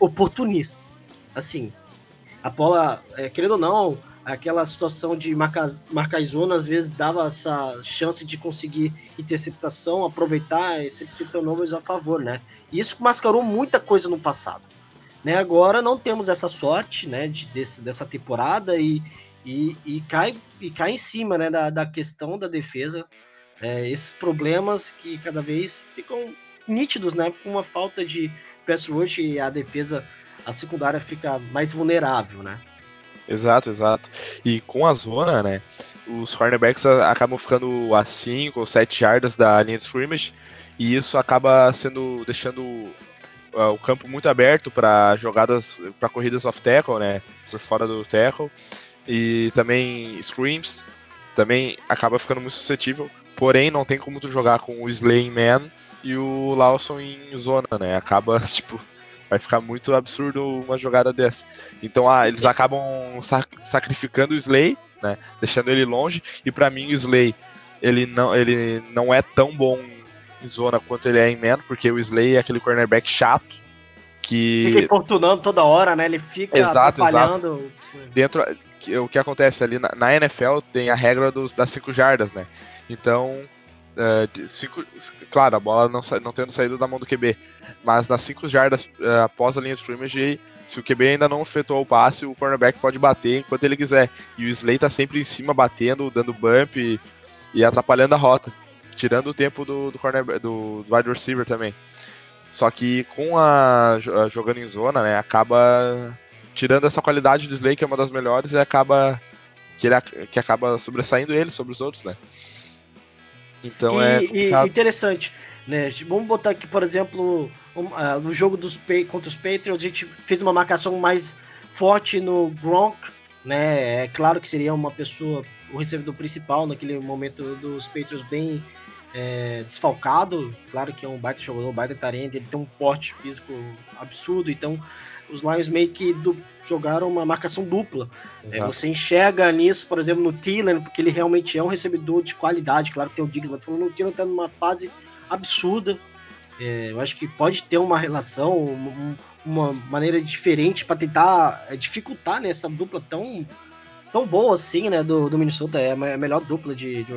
oportunista. Assim, a bola, é, querendo ou não, aquela situação de marcar, marcar zona, às vezes dava essa chance de conseguir interceptação, aproveitar e ter turnovers a favor, né? E isso mascarou muita coisa no passado. Né, agora não temos essa sorte né, de, desse, dessa temporada e, e, e, cai, e cai em cima né, da, da questão da defesa. É, esses problemas que cada vez ficam nítidos, né? Com uma falta de pass rush e a defesa, a secundária fica mais vulnerável, né? Exato, exato. E com a zona, né, os cornerbacks acabam ficando a 5 ou 7 jardas da linha de scrimmage, e isso acaba sendo deixando o campo muito aberto para jogadas, para corridas off tackle, né, por fora do tackle, e também screams, também acaba ficando muito suscetível. Porém, não tem como tu jogar com o Slay em man e o Lawson em zona, né? Acaba, tipo, vai ficar muito absurdo uma jogada dessa. Então, ah, eles acabam sac- sacrificando o Slay, né? Deixando ele longe. E pra mim, o Slay, ele não, ele não é tão bom em zona quanto ele é em man, porque o Slay é aquele cornerback chato que Fica importunando toda hora, né? Ele fica Exato, atrapalhando. dentro que- o que acontece ali na, na NFL tem a regra dos, das 5 jardas, né? Então, de cinco, claro, a bola não, não tendo saído da mão do QB, mas nas 5 jardas eh, após a linha de scrimmage, se o QB ainda não efetuou o passe, o cornerback pode bater enquanto ele quiser. E o Slay tá sempre em cima batendo, dando bump e, e atrapalhando a rota, tirando o tempo do, do, cornerback, do, do wide receiver também. Só que com a, a jogando em zona, né, acaba tirando essa qualidade do Slay, que é uma das melhores, e acaba que, ele, que acaba sobressaindo ele sobre os outros, né? Então é e, complicado. interessante, Né? Vamos botar aqui, por exemplo, um, ah, no jogo dos contra os Patriots, a gente fez uma marcação mais forte no Gronk, né? É claro que seria uma pessoa, o recebedor principal naquele momento dos Patriots bem é, desfalcado. Claro que é um baita jogador, um baita tarente, ele tem um porte físico absurdo, então os Lions meio que du- jogaram uma marcação dupla. É, você enxerga nisso, por exemplo, no Thielen, porque ele realmente é um recebedor de qualidade. Claro que tem o Diggs, mas falando, o Thielen tá numa fase absurda. É, eu acho que pode ter uma relação, um- uma maneira diferente para tentar é, dificultar né, essa dupla tão, tão boa assim, né, do, do Minnesota. É a melhor dupla de, de,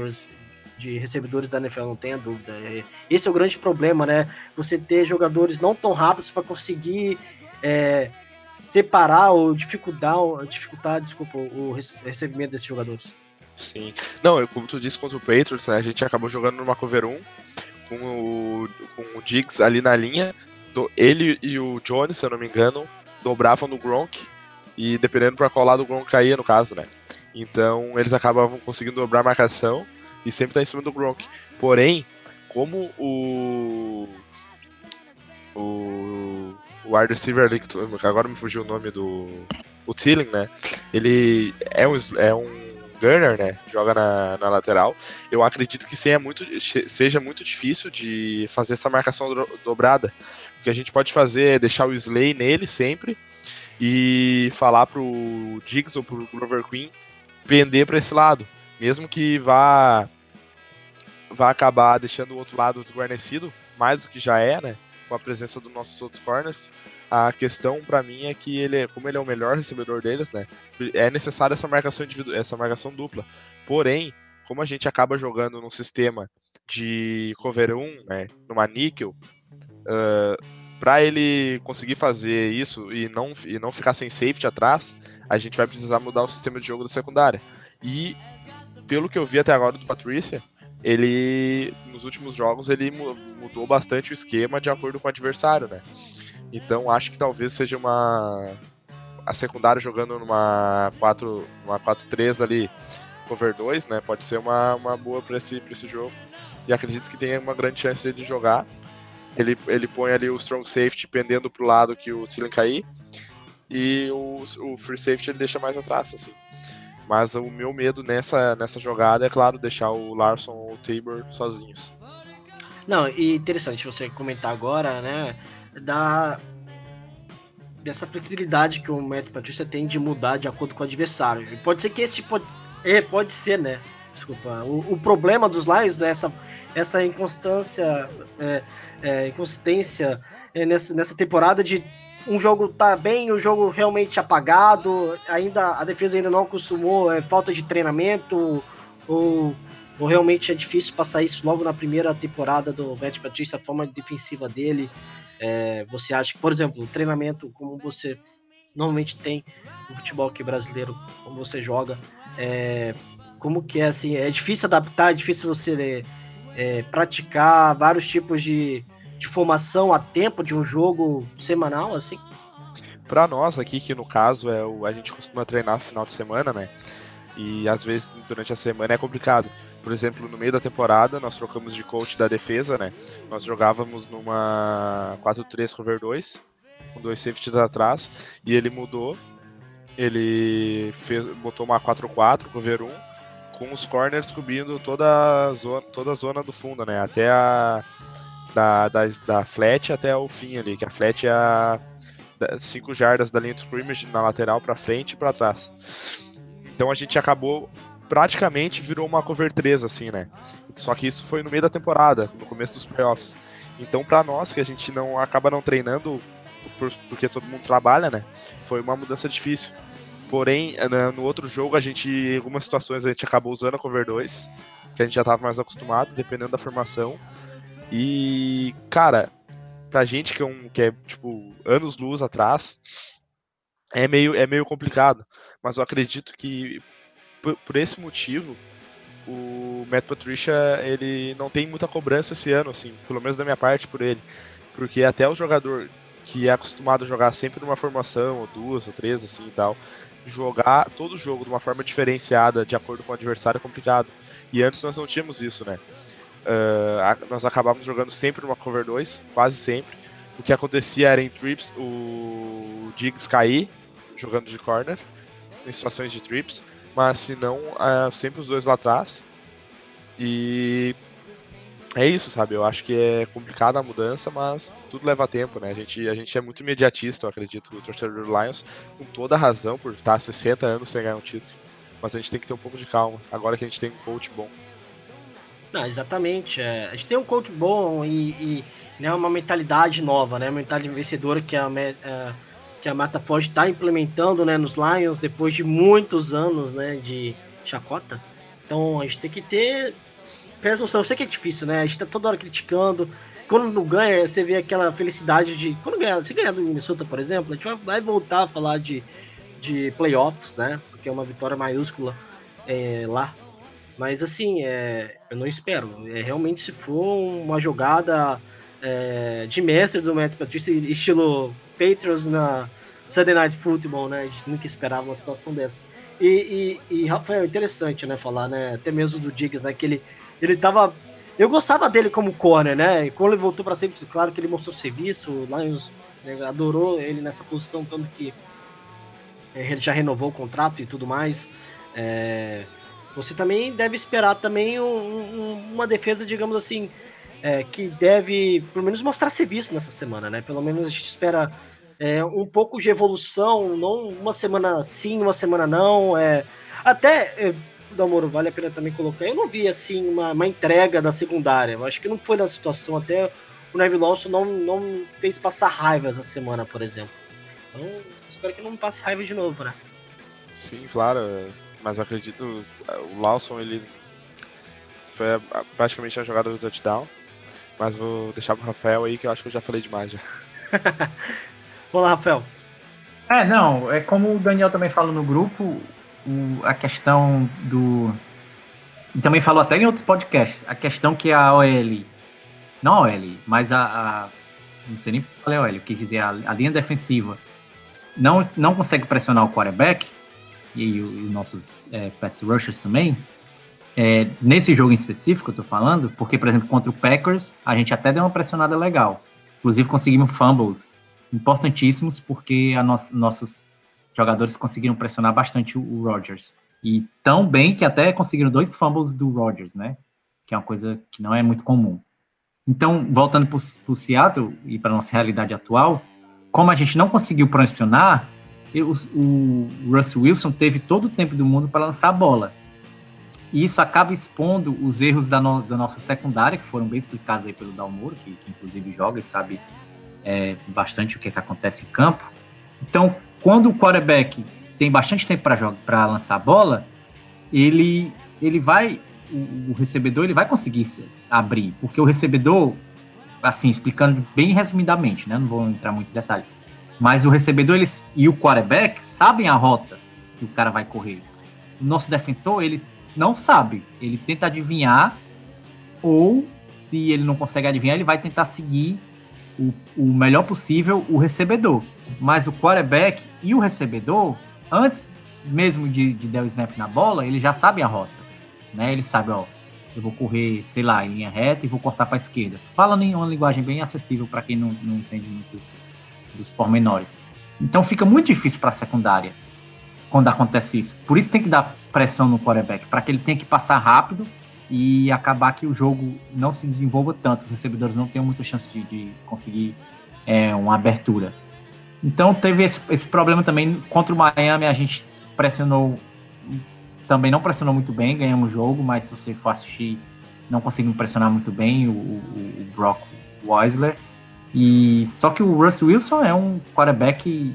de recebedores da NFL, não tenha dúvida. É, esse é o grande problema, né? Você ter jogadores não tão rápidos para conseguir é, separar ou dificultar, dificultar desculpa, o rece- recebimento desses jogadores. Sim. Não, como tu disse contra o Patriots, né, a gente acabou jogando numa cover 1 com o, com o Diggs ali na linha. ele e o Jones, se eu não me engano, dobravam no Gronk. E dependendo pra qual lado o Gronk caía, no caso, né? Então eles acabavam conseguindo dobrar a marcação e sempre tá em cima do Gronk. Porém, como o. O. O wide receiver ali, que agora me fugiu o nome do. O Thielen, né? Ele é um, é um gunner, né? Joga na, na lateral. Eu acredito que seja muito, seja muito difícil de fazer essa marcação do- dobrada. O que a gente pode fazer é deixar o Slay nele sempre e falar pro Diggs ou pro Grover Queen pender para esse lado. Mesmo que vá, vá acabar deixando o outro lado desguarnecido, mais do que já é, né? Com a presença dos nossos outros corners. A questão para mim é que ele, como ele é o melhor recebedor deles, né? É necessária essa marcação individu essa marcação dupla. Porém, como a gente acaba jogando num sistema de cover 1, né, numa níquel, para ele conseguir fazer isso e não, e não ficar sem safety atrás, a gente vai precisar mudar o sistema de jogo da secundária. E pelo que eu vi até agora do Patrícia, ele nos últimos jogos ele mu- mudou bastante o esquema de acordo com o adversário, né? Então acho que talvez seja uma a secundária jogando numa 4 numa 4-3 ali cover 2, né? Pode ser uma, uma boa para esse, pra esse jogo. E acredito que tenha uma grande chance de jogar. Ele, ele põe ali o strong safety pendendo pro lado que o Thielen cair. E o, o free safety ele deixa mais atrás, assim. Mas o meu medo nessa, nessa jogada é, claro, deixar o Larson ou o Tabor sozinhos. Não, e interessante você comentar agora, né, da dessa flexibilidade que o Matt Patrícia tem de mudar de acordo com o adversário. E pode ser que esse pode, é, pode ser, né? Desculpa. O, o problema dos Lions é essa essa inconstância, é, é, inconsistência é, nessa, nessa temporada de um jogo tá bem, o jogo realmente apagado, ainda a defesa ainda não acostumou, é falta de treinamento ou ou realmente é difícil passar isso logo na primeira temporada do Matt Patrícia, a forma defensiva dele. É, você acha que, por exemplo, o treinamento, como você normalmente tem no futebol aqui brasileiro, como você joga, é, como que é assim? É difícil adaptar, é difícil você é, praticar vários tipos de, de formação a tempo de um jogo semanal, assim? Pra nós aqui, que no caso é o, a gente costuma treinar no final de semana, né? E às vezes durante a semana é complicado. Por exemplo, no meio da temporada nós trocamos de coach da defesa, né? Nós jogávamos numa 4-3 cover 2, com dois safeties atrás, e ele mudou. Ele fez, botou uma 4-4 cover 1, com os corners cobrindo toda a zona, toda a zona do fundo, né? Até a da, da, da flat até o fim ali, que a flat é a 5 jardas da linha de scrimmage na lateral para frente e para trás. Então a gente acabou praticamente virou uma cover 3 assim, né? Só que isso foi no meio da temporada, no começo dos playoffs. Então para nós que a gente não acaba não treinando por- porque todo mundo trabalha, né? Foi uma mudança difícil. Porém, no outro jogo a gente em algumas situações a gente acabou usando a cover 2, que a gente já estava mais acostumado, dependendo da formação. E, cara, pra gente que é, um, que é tipo anos luz atrás, é meio, é meio complicado. Mas eu acredito que por, por esse motivo, o Matt Patricia ele não tem muita cobrança esse ano, assim, pelo menos da minha parte por ele. Porque até o jogador que é acostumado a jogar sempre numa formação, ou duas, ou três, assim e tal, jogar todo jogo de uma forma diferenciada, de acordo com o adversário, é complicado. E antes nós não tínhamos isso, né? Uh, nós acabávamos jogando sempre numa cover 2, quase sempre. O que acontecia era em trips o Diggs cair, jogando de corner, em situações de trips, mas se não, uh, sempre os dois lá atrás. E é isso, sabe? Eu acho que é complicada a mudança, mas tudo leva tempo, né? A gente, a gente é muito imediatista, eu acredito, o torcedor do Lions, com toda a razão por estar há 60 anos sem ganhar um título. Mas a gente tem que ter um pouco de calma, agora que a gente tem um coach bom. Não, exatamente. é. A gente tem um coach bom e, e, né, uma mentalidade nova, né? Uma mentalidade vencedora que a, a- que a Mata Forte está implementando né, nos Lions depois de muitos anos né, de chacota. Então a gente tem que ter chão. Eu sei que é difícil, né? A gente tá toda hora criticando. Quando não ganha, você vê aquela felicidade de. Quando ganhar, se ganhar do Minnesota, por exemplo, a gente vai voltar a falar de, de playoffs, né? Porque é uma vitória maiúscula é, lá. Mas assim, é, eu não espero. É, realmente, se for uma jogada é, de mestre do Matt Patricia, estilo Patriots na Sunday Night Football, né? A gente nunca esperava uma situação dessa. E, e, e Rafael, interessante, né? Falar, né? Até mesmo do Diggs, né? Que ele, ele tava. Eu gostava dele como corner, né? E quando ele voltou para safety, claro que ele mostrou serviço, o Lions né, adorou ele nessa posição, tanto que é, ele já renovou o contrato e tudo mais. É, você também deve esperar também um- um- uma defesa, digamos assim, é, que deve pelo menos mostrar serviço nessa semana, né? Pelo menos a gente espera é, um pouco de evolução, não uma semana sim, uma semana não. É, até, é, Dalmoro, vale a pena também colocar, eu não vi assim uma, uma entrega da secundária. Eu acho que não foi na situação, até o Neville Lawson não, não fez passar raiva essa semana, por exemplo. Então, espero que não passe raiva de novo, né? Sim, claro, é, mas eu acredito o Lawson ele foi a- praticamente a jogada do touchdown. Mas vou deixar pro Rafael aí que eu acho que eu já falei demais já. Vamos lá, Rafael. É, não, é como o Daniel também falou no grupo, o- a questão do. E também falou até em outros podcasts, a questão que a OL, não a OL, mas a. a- não sei nem falei OL, eu quis dizer a, a linha defensiva não, não consegue pressionar o quarterback, e, os nossos é, pass rushers também. É, nesse jogo em específico, eu tô falando, porque, por exemplo, contra o Packers, a gente até deu uma pressionada legal. Inclusive, conseguimos fumbles importantíssimos porque a nossos jogadores conseguiram pressionar bastante o, o Rodgers. E tão bem que até conseguiram dois fumbles do Rodgers, né? Que é uma coisa que não é muito comum. Então, voltando para o Seattle e para nossa realidade atual, como a gente não conseguiu pressionar, eu- o Russell Wilson teve todo o tempo do mundo para lançar a bola. E isso acaba expondo os erros da, no- da nossa secundária, que foram bem explicados aí pelo Dalmoro, que, que inclusive joga e sabe é, bastante o que, é que acontece em campo. Então, quando o quarterback tem bastante tempo para lançar a bola, ele, ele vai, o, o recebedor, ele vai conseguir se- se abrir, porque o recebedor, assim, explicando bem resumidamente, né, não vou entrar muito em detalhe, mas o recebedor eles, e o quarterback sabem a rota que o cara vai correr. O nosso defensor, ele não sabe, ele tenta adivinhar, ou se ele não consegue adivinhar, ele vai tentar seguir o, o melhor possível o recebedor. Mas o quarterback e o recebedor, antes mesmo de, de dar o snap na bola, ele já sabe a rota. Né? Ele sabe, ó, eu vou correr, sei lá, em linha reta e vou cortar para a esquerda. Fala em uma linguagem bem acessível para quem não, não entende muito dos pormenores. Então fica muito difícil para a secundária quando acontece isso. Por isso tem que dar pressão no quarterback, para que ele tenha que passar rápido e acabar que o jogo não se desenvolva tanto, os recebedores não tenham muita chance de, de conseguir é, uma abertura. Então teve esse, esse problema também contra o Miami, a gente pressionou, também não pressionou muito bem, ganhamos o jogo, mas se você for assistir, não conseguimos pressionar muito bem o, o, o Brock Weisler. E só que o Russell Wilson é um quarterback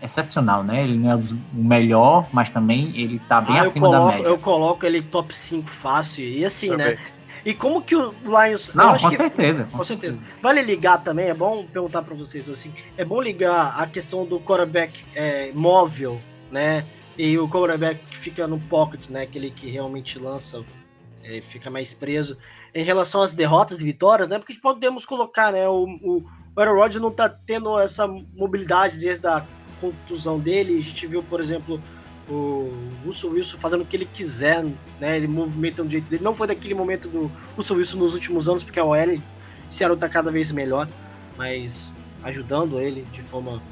excepcional, né? Ele não é o melhor, mas também ele tá bem Ah, acima da coloco, média. eu coloco ele top 5 fácil. E assim, Também. né? E como que o Lions. eu Não, acho com que- certeza. Com certeza. Vale ligar também, é bom perguntar pra vocês assim. É bom ligar a questão do quarterback é, móvel, né? E o quarterback que fica no pocket, né? Aquele que realmente lança, é, fica mais preso. Em relação às derrotas e vitórias, né? Porque podemos colocar, né? O, o, o Aaron Rodgers não tá tendo essa mobilidade desde a contusão dele. A gente viu, por exemplo, o Russell Wilson fazendo o que ele quiser, né? Ele movimentando do jeito dele. Não foi daquele momento do Russell Wilson nos últimos anos, porque a OL Seattle tá cada vez melhor, mas ajudando ele de forma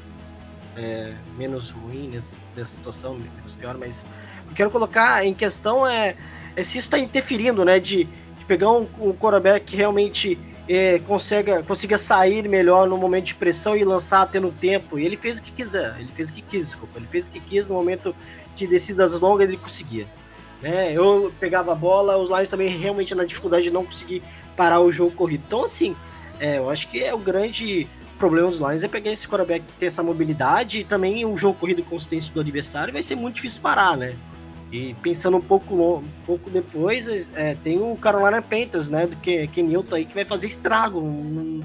é, menos ruim nessa, nessa situação, menos pior, mas eu quero colocar em questão é, é se isso está interferindo, né? De pegar um, um quarterback que realmente é, consiga, consiga sair melhor no momento de pressão e lançar tendo tempo. E ele fez o que quiser, ele fez o que quis, desculpa. Ele fez o que quis no momento de descidas longas, ele conseguia. Né? Eu pegava a bola, os Lions também realmente na dificuldade de não conseguir parar o jogo corrido. Então, assim, é, eu acho que é o grande problema dos Lions é pegar esse quarterback que tem essa mobilidade e também o jogo corrido consistente do adversário vai ser muito difícil parar, né? E pensando um pouco, um pouco depois, é, tem o Carolina Panthers, né? Do que Kenilton aí que vai fazer estrago. Um,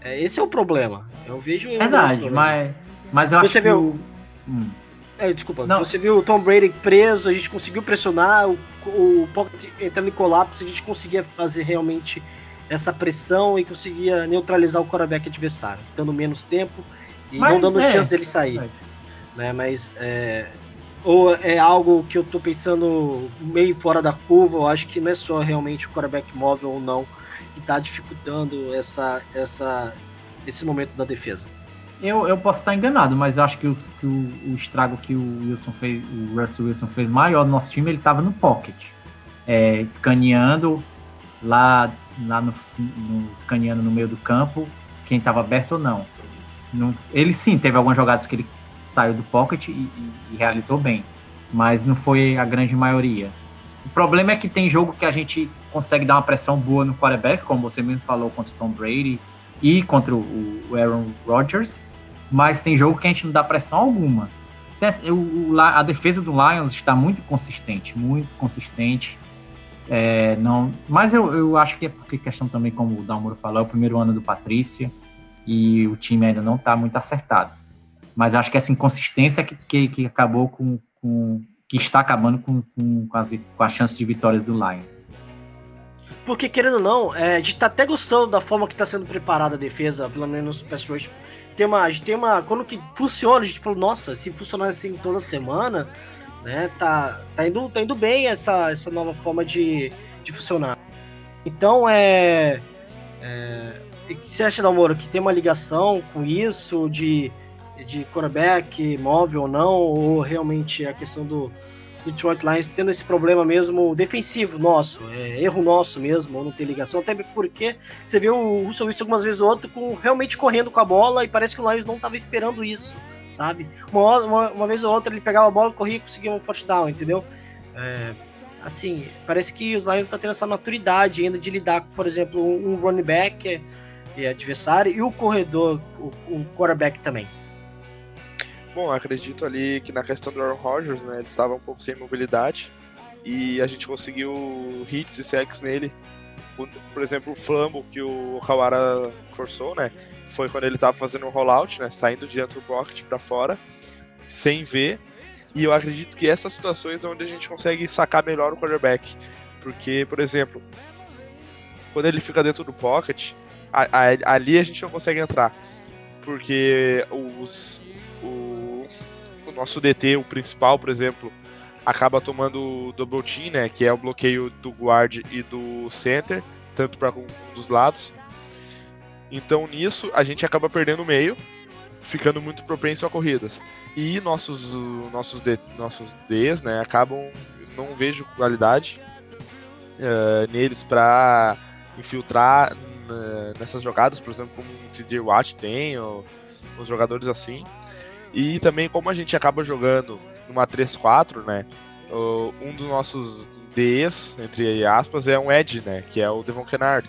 é, esse é o problema. Eu vejo. Verdade, mas, mas eu Você acho que. viu- o- Hum. É, desculpa, Não. você viu o Tom Brady preso, a gente conseguiu pressionar, o, o Pocket entrando em colapso, a gente conseguia fazer realmente essa pressão e conseguia neutralizar o quarterback adversário, dando menos tempo e Mas, não dando é, chance dele sair. é. Né? Mas é, ou é algo que eu tô pensando meio fora da curva, eu acho que não é só realmente o quarterback móvel ou não que tá dificultando essa, essa, esse momento da defesa. Eu, eu posso estar enganado, mas eu acho que, o, que o, o estrago que o Wilson fez, o Russell Wilson fez maior no nosso time, ele estava no pocket. É, escaneando lá, lá no, no- escaneando no meio do campo, quem estava aberto ou não. Não- Ele sim teve algumas jogadas que ele saiu do pocket e, e- e realizou bem, mas não foi a grande maioria. O problema é que tem jogo que a gente consegue dar uma pressão boa no quarterback, como você mesmo falou contra o Tom Brady e contra o Aaron Rodgers, mas tem jogo que a gente não dá pressão alguma. A defesa do Lions está muito consistente, muito consistente. É, não, mas eu, eu acho que é porque questão também, como o Dalmoro falou, é o primeiro ano do Patrícia e o time ainda não está muito acertado. Mas acho que essa inconsistência que, que, que acabou com, com- que está acabando com, com, com as, com as chances de vitórias do Lions. Porque, querendo ou não, é, a gente tá até gostando da forma que tá sendo preparada a defesa, pelo menos o pass rush. Tem uma, tem uma. Quando que funciona, a gente falou, nossa, se funcionar assim toda semana, né, tá, tá, indo, tá indo bem essa, essa nova forma de, de funcionar. Então, é. é o que você acha, Dalmoro, que tem uma ligação com isso, de, de quarterback, móvel ou não, ou realmente a questão do, Detroit Lions tendo esse problema mesmo defensivo nosso, é erro nosso mesmo, ou não ter ligação, até porque você viu o Russell Wilson algumas vezes ou outra com, realmente correndo com a bola e parece que o Lions não estava esperando isso, sabe? Uma, uma, uma vez ou outra ele pegava a bola, corria e conseguia um first down, entendeu? É, assim, parece que os Lions estão tendo essa maturidade ainda de lidar com, por exemplo, um running back é, é adversário e o corredor, o, o quarterback também. Bom, acredito ali que na questão do Aaron Rodgers, né, ele estava um pouco sem mobilidade e a gente conseguiu hits e sacks nele. O- Por exemplo, o flambo que o Kawara forçou, né, foi quando ele estava fazendo um rollout, né, saindo de dentro do pocket para fora, sem ver. E eu acredito que essas situações é onde a gente consegue sacar melhor o quarterback, porque, por exemplo, quando ele fica dentro do pocket, a- a- ali a gente não consegue entrar, porque os o, o nosso DT, o principal, por exemplo, acaba tomando o double team, né, que é o bloqueio do guard e do center, tanto para um dos lados. Então nisso a gente acaba perdendo o meio, ficando muito propenso a corridas. E nossos uh, nossos D, nossos Ds, né, acabam não vejo qualidade eh, neles para infiltrar na- nessas jogadas, por exemplo, como o TJ Watt tem, ou os jogadores assim. E também como a gente acaba jogando numa 3-4, né? Um dos nossos Ds, entre aspas, é um Edge, né? Que é o Devon Kennard.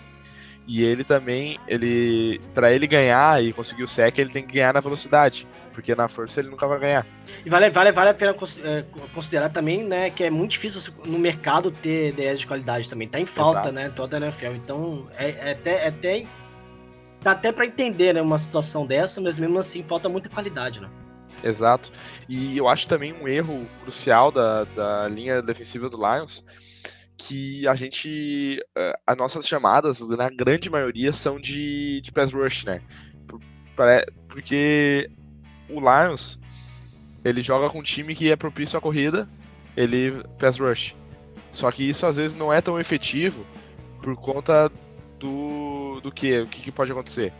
E ele também, ele para ele ganhar e conseguir o sec, ele tem que ganhar na velocidade, porque na força ele nunca vai ganhar. E vale, vale, vale a pena é, considerar também, né, que é muito difícil no mercado ter DS de qualidade também. Tá em falta, Exato. né, toda a NFL. Então, é, é até, é até. Dá até pra entender, né, uma situação dessa, mas mesmo assim falta muita qualidade, né? Exato. E eu acho também um erro crucial da, da linha defensiva do Lions que a gente. eh, As nossas chamadas, na grande maioria, são de, de pass rush, né? Porque o Lions ele joga com um time que é propício à corrida, ele pass rush. Só que isso às vezes não é tão efetivo por conta do do que o que, que pode acontecer.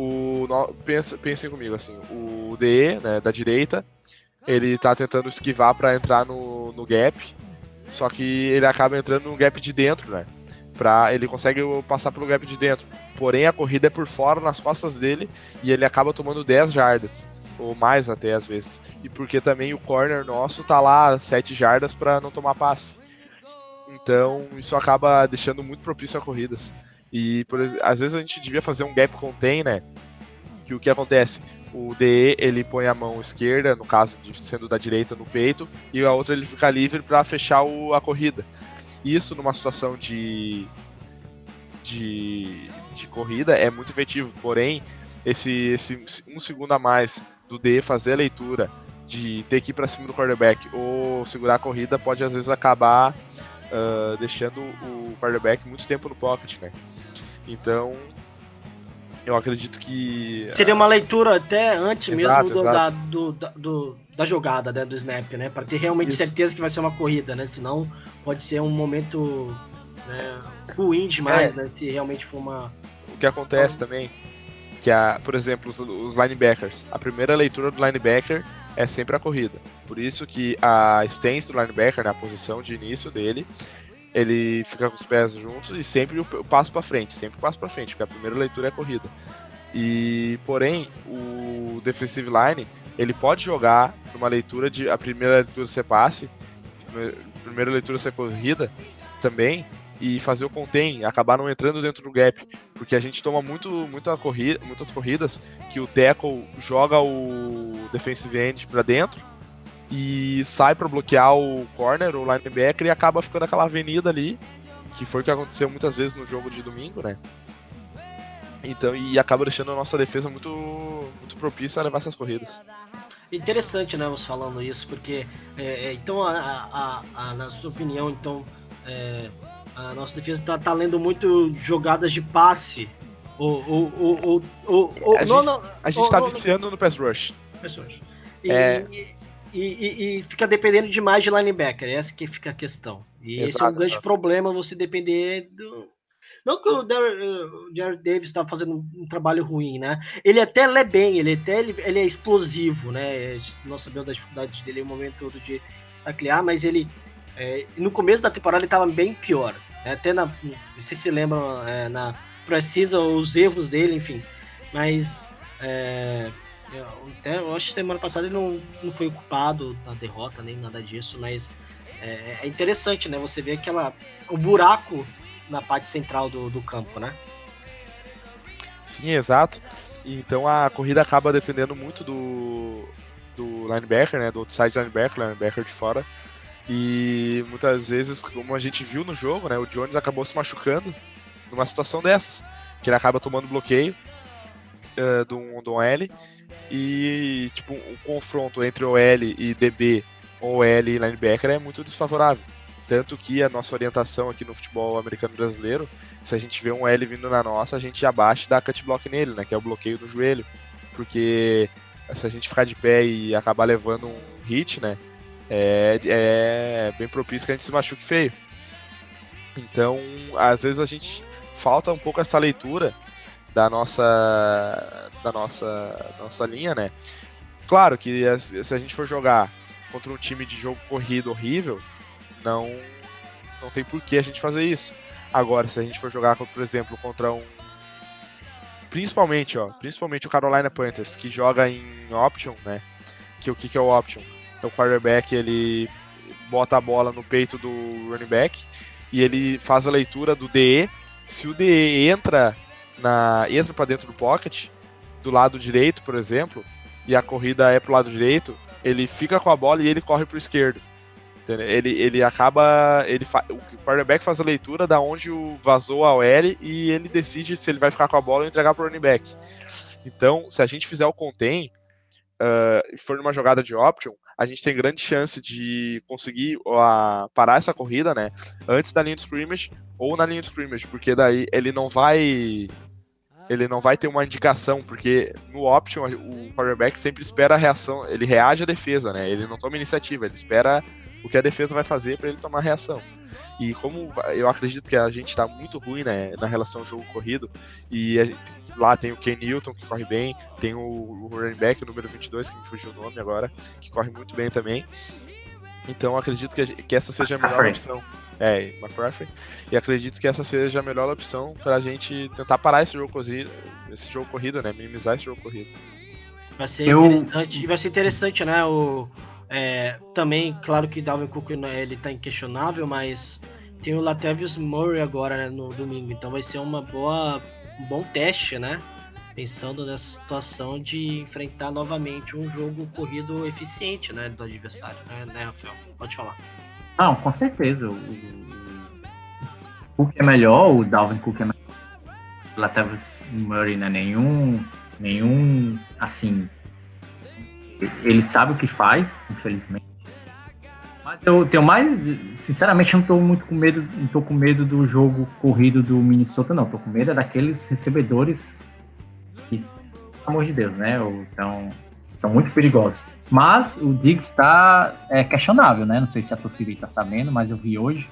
O pensa, pensem comigo assim, o DE, né, da direita, ele tá tentando esquivar para entrar no, no gap, só que ele acaba entrando no gap de dentro, né? Pra, ele consegue passar pelo gap de dentro. Porém, a corrida é por fora, nas costas dele, e ele acaba tomando 10 jardas. Ou mais até, às vezes. E porque também o corner nosso tá lá 7 jardas para não tomar passe. Então, isso acaba deixando muito propício a corridas. E, por, às vezes, a gente devia fazer um gap contain, né? Que o que acontece? O DE, ele põe a mão esquerda, no caso de sendo da direita, no peito, e a outra ele fica livre para fechar o- a corrida. Isso numa situação de, de, de corrida é muito efetivo, porém, esse, esse um segundo a mais do D fazer a leitura, de ter que ir para cima do quarterback ou segurar a corrida, pode às vezes acabar ah, deixando o quarterback muito tempo no pocket, né? Então, eu acredito que. Seria uma leitura até antes Exato, mesmo do-. Da, do- da- do- da jogada, né, do snap, né? Pra ter realmente Isso. certeza que vai ser uma corrida, né? Senão pode ser um momento né, ruim demais, É. né? Se realmente for uma. o que acontece também, que a, por exemplo, os, os linebackers, a primeira leitura do linebacker é sempre a corrida. Por isso que a stance do linebacker, na posição de início dele, ele fica com os pés juntos e sempre o, passo para frente, sempre o passo para frente, porque a primeira leitura é a corrida. E porém, o defensive line, ele pode jogar numa leitura de a primeira leitura ser passe, primeira leitura ser corrida também e fazer o contain, acabar não entrando dentro do gap, porque a gente toma muito, muita corrida, muitas corridas que o tackle joga o defensive end para dentro e sai para bloquear o corner, o linebacker e acaba ficando aquela avenida ali, que foi o que aconteceu muitas vezes no jogo de domingo, né? Então, e acaba deixando a nossa defesa muito, muito propícia a levar essas corridas. Interessante, né, você falando isso, porque é, é, então a, a- a- na sua opinião, então é, a nossa defesa tá, tá lendo muito jogadas de passe. Ou, ou, ou, ou, ou- ou- A não, gente- não, A gente tá viciando no pass rush. pessoas. E, É. e, e- e fica dependendo demais de linebacker, essa que fica a questão. E esse é um Exato, grande exato. problema você depender do. Não que o o Jared Davis está fazendo um, um trabalho ruim, né? Ele até lê bem, ele até ele, ele é explosivo, né? Nós sabemos da dificuldade dele no momento todo de taclear, mas ele é, no começo da temporada ele estava bem pior. Né? Até na, se se lembram é, na precisa os erros dele, enfim. Mas é, eu, até, eu acho que semana passada ele não, não foi o culpado da derrota, nem nada disso, mas é, é interessante, né? Você vê aquela, o buraco na parte central do, do campo, né? Sim, exato. Então a corrida acaba defendendo muito do, do linebacker, né? Do outside linebacker, linebacker de fora. E muitas vezes, como a gente viu no jogo, né? O Jones acabou se machucando numa situação dessas. Que ele acaba tomando bloqueio eh, do, um- L. E tipo, o confronto entre OL e DB, OL e linebacker é muito desfavorável. Tanto que a nossa orientação aqui no futebol americano brasileiro se a gente vê um L vindo na nossa, a gente abaixa e dá cut block nele, né? Que é o bloqueio do joelho. Porque se a gente ficar de pé e acabar levando um hit, né? É, é bem propício que a gente se machuque feio. Então, às vezes a gente falta um pouco essa leitura da nossa da nossa nossa linha, né? Claro que se a gente for jogar contra um time de jogo corrido horrível, não não tem por que a gente fazer isso. Agora, se a gente for jogar, por exemplo, contra um. Principalmente, ó. Principalmente o Carolina Panthers, que joga em option, né? Que o que, que é o option? É o quarterback, ele bota a bola no peito do running back e ele faz a leitura do DE. Se o DE entra na entra para dentro do pocket, do lado direito, por exemplo, e a corrida é pro lado direito, ele fica com a bola e ele corre pro esquerdo. Ele, ele acaba. Ele fa- o quarterback faz a leitura da onde o vazou a OL e ele decide se ele vai ficar com a bola ou entregar pro running back. Então, se a gente fizer o contain ah, e for numa jogada de option, a gente tem grande chance de conseguir ah, parar essa corrida, né? Antes da linha de scrimmage ou na linha de scrimmage, porque daí ele não vai. ele não vai ter uma indicação, porque no option o quarterback sempre espera a reação, ele reage à defesa, né? Ele não toma iniciativa, ele espera o que a defesa vai fazer para ele tomar reação. E como eu acredito que a gente está muito ruim né, na relação jogo corrido, e a, lá tem o Ken Newton que corre bem, tem o, o running back, o número 22, que me fugiu o nome agora, que corre muito bem também. Então acredito que, a, que essa seja a melhor opção. É, McCaffrey. E acredito que essa seja a melhor opção para a gente tentar parar esse jogo corrido, esse jogo corrido, né? Minimizar esse jogo corrido. Vai ser Eu- interessante. E vai ser interessante, né? O, é, também, claro que Dalvin Cook né, ele tá inquestionável, mas tem o Latavius Murray agora né, no domingo. Então vai ser uma boa, um bom teste, né? Pensando nessa situação de enfrentar novamente um jogo corrido eficiente, né? Do adversário, né, né Rafael? Pode falar. Não, com certeza. O, Cook é melhor, o Dalvin Cook é melhor. Latavius Murray não é nenhum, nenhum, assim, ele sabe o que faz, infelizmente. Mas eu tenho mais, sinceramente, eu não tô muito com medo, não tô com medo do jogo corrido do Minnesota, não. Tô com medo é daqueles recebedores que, pelo amor de Deus, né? Então, são muito perigosos. Mas o Diggs está é, questionável, né? Não sei se a torcida está sabendo, mas eu vi hoje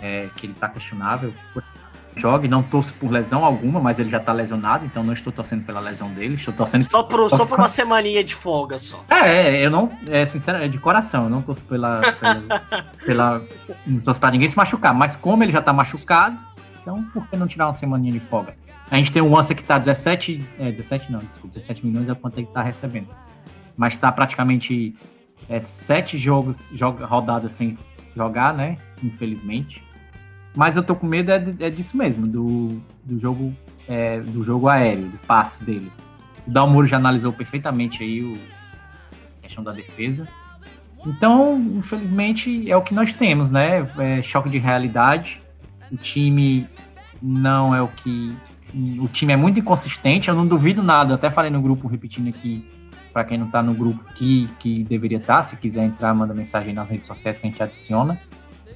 é, que ele está questionável. Jogue, não torço por lesão alguma, mas ele já está lesionado, então não estou torcendo pela lesão dele, estou torcendo Só por, só por uma semaninha de folga só. é, é, eu não, é sincero, é de coração, eu não torço pela, pela, pela- não torço pra ninguém se machucar, mas como ele já tá machucado, então por que não tirar uma semaninha de folga? A gente tem o Ansa que tá 17, é, 17 não, desculpa, 17 milhões é quanto ele tá recebendo, mas tá praticamente é, sete jogos, joga, rodadas sem jogar, né, infelizmente, mas eu tô com medo é, é disso mesmo, do, do jogo é, do jogo aéreo, do passe deles. O Dalmuro já analisou perfeitamente aí o, a questão da defesa. Então, infelizmente, é o que nós temos, né? É choque de realidade. O time não é o que. O time é muito inconsistente. Eu não duvido nada. Eu até falei no grupo, repetindo aqui, para quem não tá no grupo, que, que deveria estar. Se quiser entrar, manda mensagem nas redes sociais que a gente adiciona.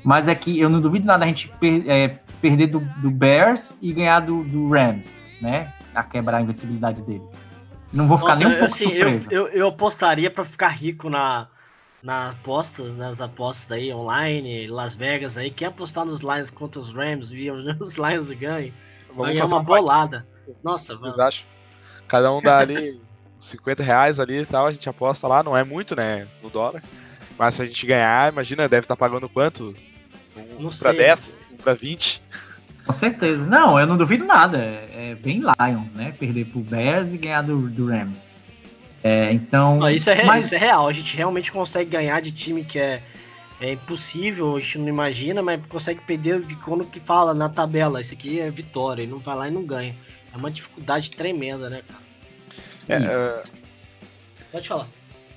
Mas é que eu não duvido nada a gente per- é, perder do, do Bears e ganhar do, do Rams, né? A quebrar a invencibilidade deles. Não vou ficar Nossa, nem um pouco assim, eu, surpreso. eu, eu apostaria pra ficar rico na, na apostas, nas apostas aí online, Las Vegas aí. Quem apostar nos Lions contra os Rams, via os Lions ganhem, Vamos ganhar fazer uma uma parte, bolada. Nossa, vocês mano. acham? Cada um dá ali 50 reais ali e tal, a gente aposta lá, não é muito, né, no dólar. Mas se a gente ganhar, imagina, deve estar pagando quanto? Um Não pra sei. 10, um pra 20. Com certeza. Não, eu não duvido nada. É, é bem Lions, né? Perder pro Bears e ganhar do, do Rams. É, então. Ó, isso, é, mas- isso é real, a gente realmente consegue ganhar de time que é, é impossível, a gente não imagina, mas consegue perder de quando que fala na tabela, isso aqui é vitória, e não vai lá e não ganha. É uma dificuldade tremenda, né, cara? É, é, Pode falar.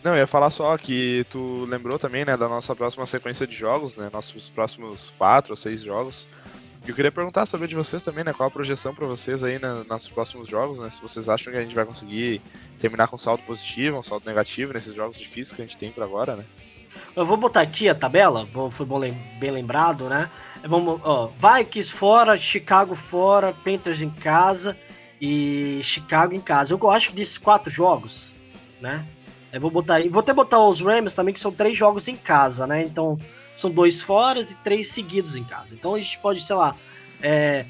Não, eu ia falar só que tu lembrou também, né, da nossa próxima sequência de jogos, né, nossos próximos quatro ou seis jogos. E eu queria perguntar, saber de vocês também, né, qual a projeção pra vocês aí na, nos próximos jogos, né, se vocês acham que a gente vai conseguir terminar com saldo positivo, um saldo negativo nesses jogos difíceis que a gente tem por agora, né. Eu vou botar aqui a tabela, foi bem lembrado, né? Vamos, ó, Vikings fora, Chicago fora, Panthers em casa e Chicago em casa. Eu que desses quatro jogos, né? Vou botar aí, vou até botar os Rams também, que são três jogos em casa, né? Então, são dois fora e três seguidos em casa. Então a gente pode, sei lá, é,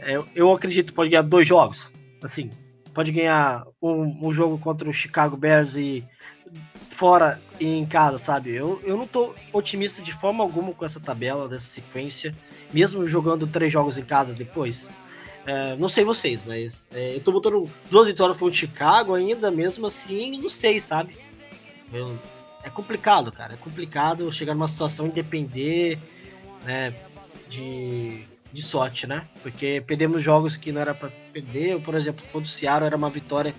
é, eu acredito pode ganhar dois jogos, assim, pode ganhar um, um jogo contra o Chicago Bears e fora e em casa, sabe? Eu, eu não tô otimista de forma alguma com essa tabela, dessa sequência, mesmo jogando três jogos em casa depois. É, não sei vocês, mas é, eu tô botando duas vitórias contra o Chicago ainda, mesmo assim, não sei, sabe? Eu- é complicado, cara. É complicado chegar numa situação e depender né, de, de sorte, né? Porque perdemos jogos que não era pra perder. Por exemplo, contra o Seattle era uma vitória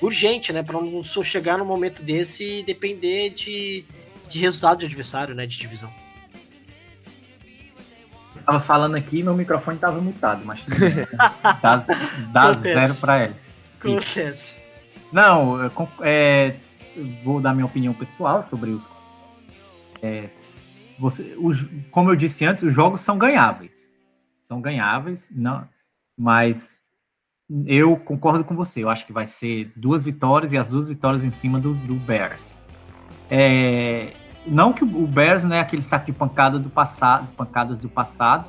urgente, né? Pra não chegar num momento desse e depender de, de resultado de adversário, né? De divisão. Eu tava falando aqui meu microfone tava mutado, mas tudo bem. né? Dá, dá zero pra ele. Não, é, vou dar minha opinião pessoal sobre os. é, você, os- como eu disse antes, os jogos são ganháveis. São ganháveis, não, mas eu concordo com você. Eu acho que vai ser duas vitórias e as duas vitórias em cima do, do Bears. É, não que o Bears não é aquele saco de pancada do passado, pancadas do passado,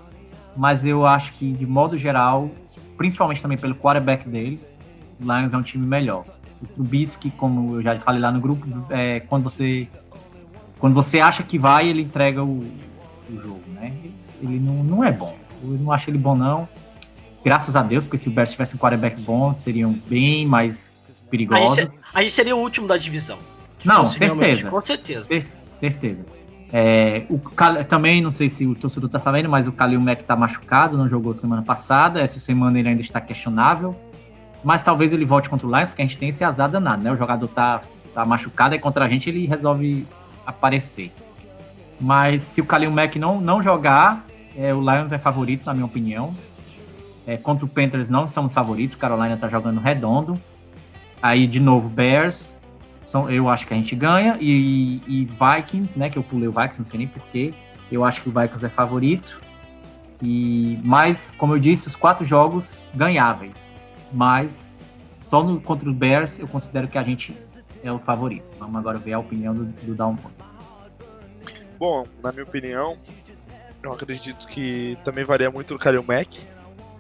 mas eu acho que de modo geral, principalmente também pelo quarterback deles, o Lions é um time melhor. O Trubisky, como eu já falei lá no grupo, é, quando você quando você acha que vai, ele entrega o, o jogo, né? Ele não, não é bom. Eu não acho ele bom não. Graças a Deus, porque se o Bears tivesse um quarterback bom, seriam bem mais perigosos. Aí, aí seria o último da divisão. Não, certeza. Com certeza. Cer- certeza. É, o também, não sei se o torcedor tá sabendo, mas o Kalil Mack tá machucado, não jogou semana passada. Essa semana ele ainda está questionável. Mas talvez ele volte contra o Lions, porque a gente tem esse azar danado, né? O jogador tá, tá machucado e contra a gente ele resolve aparecer. Mas se o Kalil Mack não, não jogar, é, o Lions é favorito, na minha opinião. É, contra o Panthers não somos favoritos, Carolina tá jogando redondo. Aí, de novo, Bears, são, eu acho que a gente ganha. E, e Vikings, né? Que eu pulei o Vikings, não sei nem porquê. Eu acho que o Vikings é favorito. E, mas, como eu disse, os quatro jogos ganháveis. Mas só no, contra o Bears eu considero que a gente é o favorito. Vamos agora ver a opinião do, do. Bom, na minha opinião, eu acredito que também varia muito do Kalil Mack,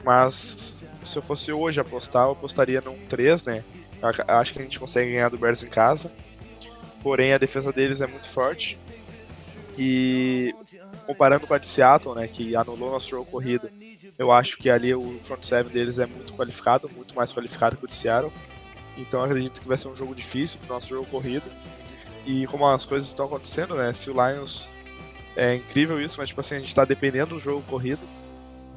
mas se eu fosse hoje apostar, eu apostaria num 3, né? Eu ac- acho que a gente consegue ganhar do Bears em casa, porém a defesa deles é muito forte. E comparando com a de Seattle, né, que anulou nosso jogo corrido, eu acho que ali o front seven deles é muito qualificado, muito mais qualificado que o de Seattle. Então acredito que vai ser um jogo difícil pro nosso jogo corrido. E como as coisas estão acontecendo, né? Se o Lions. É incrível isso, mas tipo assim, a gente tá dependendo do jogo corrido.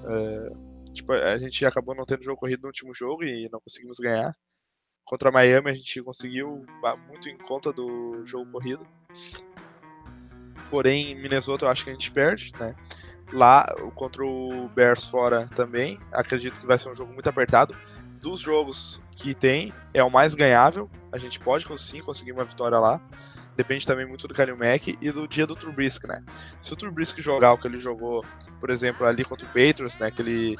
É, tipo, a gente acabou não tendo jogo corrido no último jogo e não conseguimos ganhar. Contra Miami a gente conseguiu ah, muito em conta do jogo corrido. Porém, em Minnesota eu acho que a gente perde, né? Lá, contra o Bears fora também, acredito que vai ser um jogo muito apertado. Dos jogos que tem, é o mais ganhável. A gente pode sim conseguir uma vitória lá. Depende também muito do Kalil Mack e do dia do Trubisky, né? Se o Trubisky jogar o que ele jogou, por exemplo, ali contra o Patriots, né? Que ele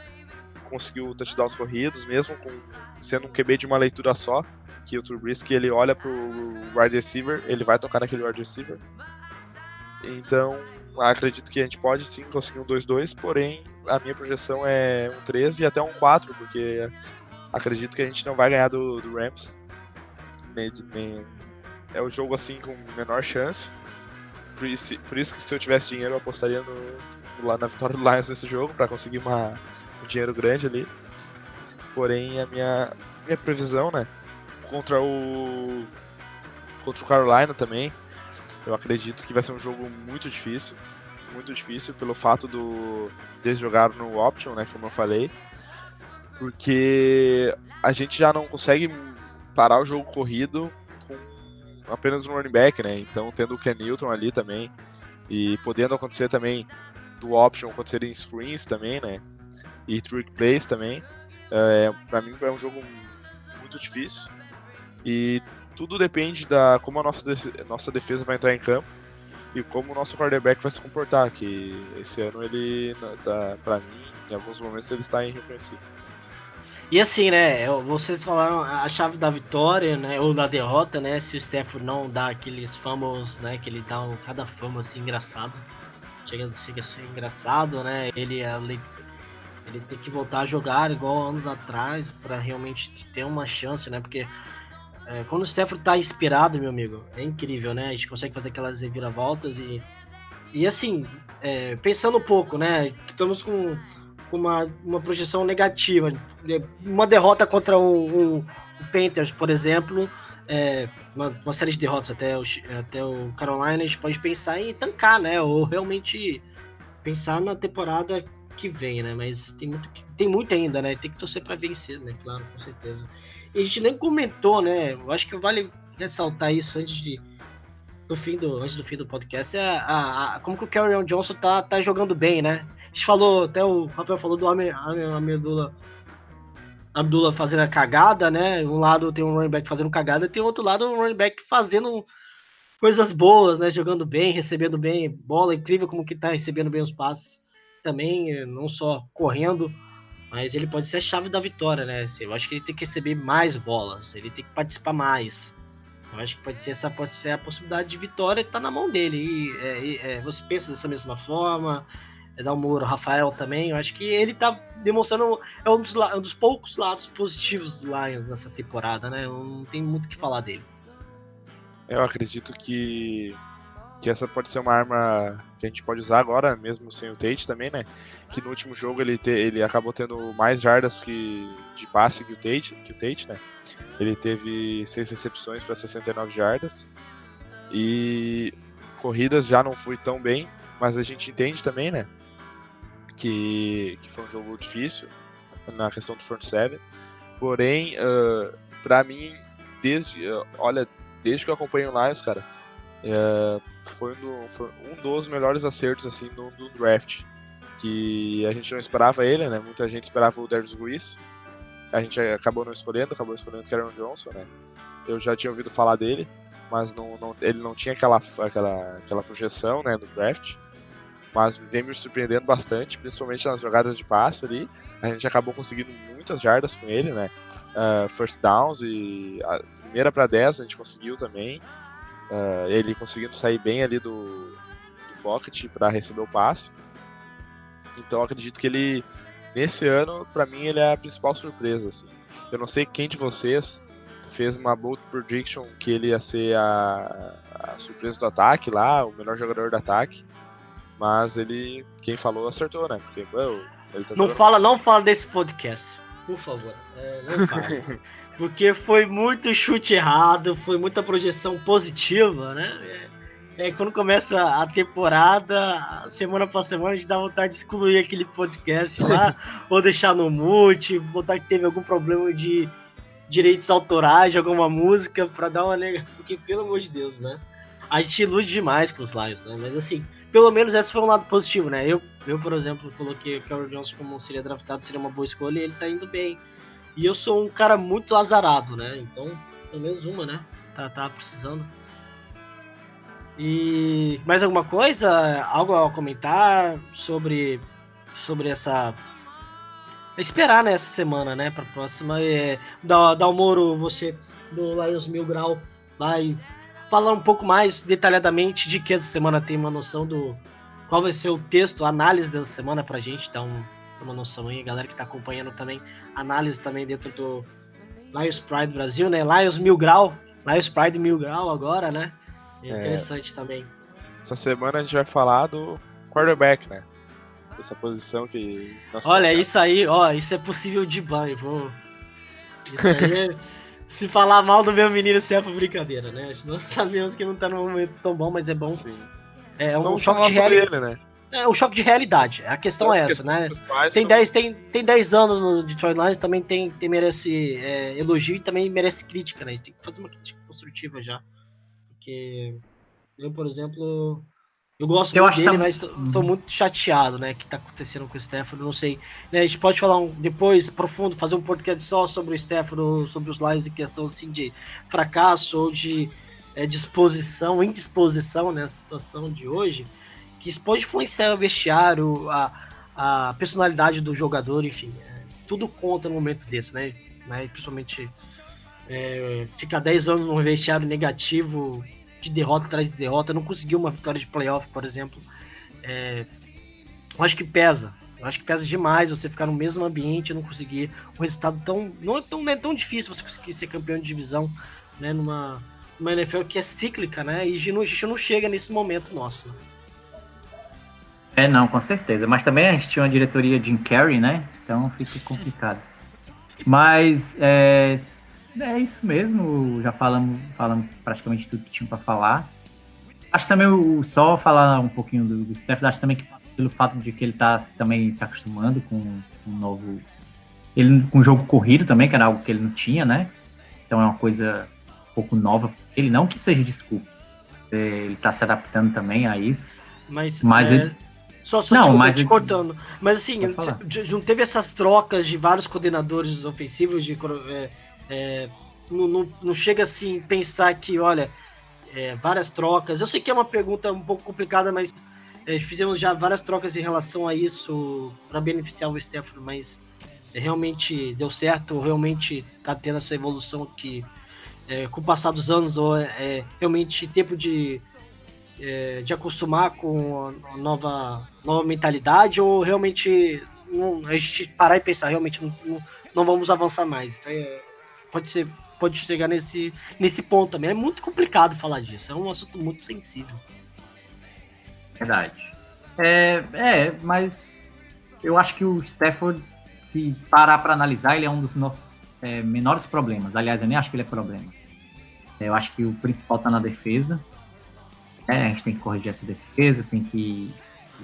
conseguiu touchdowns corridos, mesmo com sendo um QB de uma leitura só, que o Trubisky ele olha pro wide receiver, ele vai tocar naquele wide receiver. Então, acredito que a gente pode sim conseguir um 2-2, porém a minha projeção é um 13 e até um 4, porque acredito que a gente não vai ganhar do, do Rams. É o jogo assim com menor chance. Por isso, por isso que se eu tivesse dinheiro eu apostaria no, lá na vitória do Lions nesse jogo para conseguir uma, um dinheiro grande ali. Porém a minha, minha previsão, né? Contra o. Contra o Carolina também. Eu acredito que vai ser um jogo muito difícil. Muito difícil pelo fato do deles jogar no option, né? Como eu falei. Porque a gente já não consegue parar o jogo corrido com apenas um running back, né? Então tendo o Ken Newton ali também. E podendo acontecer também do option acontecer em screens também, né? E trick plays também. É, para mim é um jogo muito difícil. E tudo depende da como a nossa, nossa defesa vai entrar em campo e como o nosso quarterback vai se comportar, que esse ano ele tá, para mim, em alguns momentos ele está irreconhecível. E assim, né? Vocês falaram a chave da vitória, né? Ou da derrota, né? Se o Stafford não dá aqueles fumbles, né? Que ele dá um, cada fumble assim engraçado. Chega, chega a ser engraçado, né? Ele, ele, ele tem que voltar a jogar igual anos atrás pra realmente ter uma chance, né? Porque é, quando o Stafford tá inspirado, meu amigo, é incrível, né? A gente consegue fazer aquelas reviravoltas e. E assim, é, pensando um pouco, né? Estamos com com uma, uma projeção negativa. Uma derrota contra o, o, o Panthers, por exemplo, é, uma, uma série de derrotas até o, até o Carolina, a gente pode pensar em tancar, né? Ou realmente pensar na temporada que vem, né? Mas tem muito, tem muito ainda, né? Tem que torcer para vencer, né? Claro, com certeza. E a gente nem comentou, né? Eu acho que vale ressaltar isso antes de do fim do antes do fim do podcast é a, a- como que o Carrion Johnson tá, tá jogando bem, né? A gente falou, até o Rafael falou do Ame- Ame- Amedula Abdullah fazendo a cagada, né? Um lado tem um running back fazendo cagada, tem outro lado um running back fazendo coisas boas, né? Jogando bem, recebendo bem bola, incrível como que tá recebendo bem os passes também, não só correndo. Mas ele pode ser a chave da vitória, né? Assim, Eu acho que ele tem que receber mais bolas, ele tem que participar mais. Eu acho que pode ser essa pode ser a possibilidade de vitória tá na mão dele. E, é, é, você pensa dessa mesma forma, é, dá um muro, Rafael também. Eu acho que ele tá demonstrando é um dos, um dos poucos lados positivos do Lions nessa temporada, né? Eu não tenho muito o que falar dele. Eu acredito que, que essa pode ser uma arma que a gente pode usar agora, mesmo sem o Tate também, né? Que no último jogo ele, te- ele acabou tendo mais jardas que, de passe que o Tate, que o Tate, né? Ele teve seis recepções para 69 jardas. E corridas já não foi tão bem, mas a gente entende também, né? Que, que foi um jogo difícil na questão do front seven. Porém, ah, pra mim, desde, ah, olha, desde que eu acompanho o Lions, cara, é, foi, um do- foi um dos melhores acertos assim do, do draft. Que a gente não esperava ele, né? Muita gente esperava o Darius Ruiz. A gente acabou não escolhendo, acabou escolhendo o Karen Johnson, né? Eu já tinha ouvido falar dele, mas não, não- ele não tinha aquela, aquela, aquela projeção né, no draft. Mas vem me surpreendendo bastante, principalmente nas jogadas de passe ali. A gente acabou conseguindo muitas jardas com ele, né? Ah, first downs e a primeira para 10 a gente conseguiu também. Ah, ele conseguindo sair bem ali do, do pocket para receber o passe. Então eu acredito que ele, nesse ano, para mim, ele é a principal surpresa. Assim. Eu não sei quem de vocês fez uma bold prediction que ele ia ser a, a surpresa do ataque lá, o melhor jogador do ataque. Mas ele, quem falou, acertou, né? Porque, well, ele tá Não fala, não fala desse podcast, por favor. É, não fala. Porque foi muito chute errado, foi muita projeção positiva, né? É, é, quando começa a temporada, semana pra semana, a gente dá vontade de excluir aquele podcast lá, ou deixar no mute, botar que teve algum problema de direitos autorais de alguma música, pra dar uma nega. Porque, pelo amor de Deus, né? A gente ilude demais com os lives, né? Mas assim, pelo menos esse foi um lado positivo, né? Eu, eu por exemplo, coloquei o Carol Johnson como seria draftado, seria uma boa escolha e ele tá indo bem. E eu sou um cara muito azarado, né? Então, pelo menos uma, né? Tá, tá precisando. E mais alguma coisa? Algo a comentar sobre, sobre essa. Esperar né, essa semana, né? Pra próxima. É, da, da Moro, você do Lions Mil Grau vai falar um pouco mais detalhadamente de que essa semana tem uma noção do qual vai ser o texto, a análise dessa semana pra gente, dar um, uma noção aí, a galera que tá acompanhando também, análise também dentro do Lions Pride Brasil, né? Lions Mil Grau, Lions Pride Mil Grau agora, né? É É. interessante também. Essa semana a gente vai falar do quarterback, né? Essa posição que. Olha, conhecemos. isso aí, ó, isso é possível de banho, vou. Isso aí é- Se falar mal do meu menino, isso é pra brincadeira, né? Nós sabemos que não tá num momento tão bom, mas é bom. Sim. É um Não choque de realidade. ele, né? É um choque de realidade. A questão é essa, né? Tem 10 tem, tem 10 anos no Detroit Lions, também tem, tem merece é, elogio e também merece crítica, né? Tem que fazer uma crítica construtiva já. Porque eu, por exemplo, eu gosto Eu muito acho dele, tam- mas tô, tô Uhum. muito chateado, né? Que tá acontecendo com o Stafford, não sei. Né, a gente pode falar um, depois, profundo, fazer um podcast só sobre o ou sobre os Lions em questão assim de fracasso ou de é, disposição, indisposição nessa situação de hoje, que isso pode influenciar o vestiário, a, a personalidade do jogador, enfim. é, tudo conta no momento desse, né? né, principalmente é, ficar 10 anos num vestiário negativo, de derrota atrás de derrota, não conseguiu uma vitória de playoff, por exemplo. É, eu acho que pesa. Eu acho que pesa demais você ficar no mesmo ambiente e não conseguir um resultado tão. Não é tão, não é tão difícil você conseguir ser campeão de divisão, né? Numa, numa NFL que é cíclica, né? E a gente não chega nesse momento nosso. né? É, não, com certeza. Mas também a gente tinha uma diretoria Jim Carrey, né? Então fica complicado. Mas é, é isso mesmo. Já falamos, falamos praticamente tudo que tinha para falar. Acho também o, só falar um pouquinho do, do Steph, acho também que pelo fato de que ele tá também se acostumando com um novo. Ele com o jogo corrido também, que era algo que ele não tinha, né? Então é uma coisa um pouco nova. Ele não que seja desculpa. É, Ele tá se adaptando também a isso. Mas, Mas é, ele- Só, só Não, te, mas te cortando. Mas assim, não teve essas trocas de vários coordenadores ofensivos de é, é, não, não, não chega assim pensar que, olha, é, várias trocas. Eu sei que é uma pergunta um pouco complicada, mas é, fizemos já várias trocas em relação a isso para beneficiar o Stefano, mas realmente deu certo, realmente tá tendo essa evolução que é, com o passar dos anos, ou é, é realmente tempo de, é, de acostumar com a nova, nova mentalidade, ou realmente não- a gente parar e pensar, realmente não, não, não vamos avançar mais. Então, é, pode ser, pode chegar nesse, nesse ponto também. É muito complicado falar disso, é um assunto muito sensível. Verdade. É, é, mas eu acho que o Stafford, se parar para analisar, ele é um dos nossos é, menores problemas. Aliás, eu nem acho que ele é problema. É, Eu acho que o principal tá na defesa. É, a gente tem que corrigir essa defesa, tem que.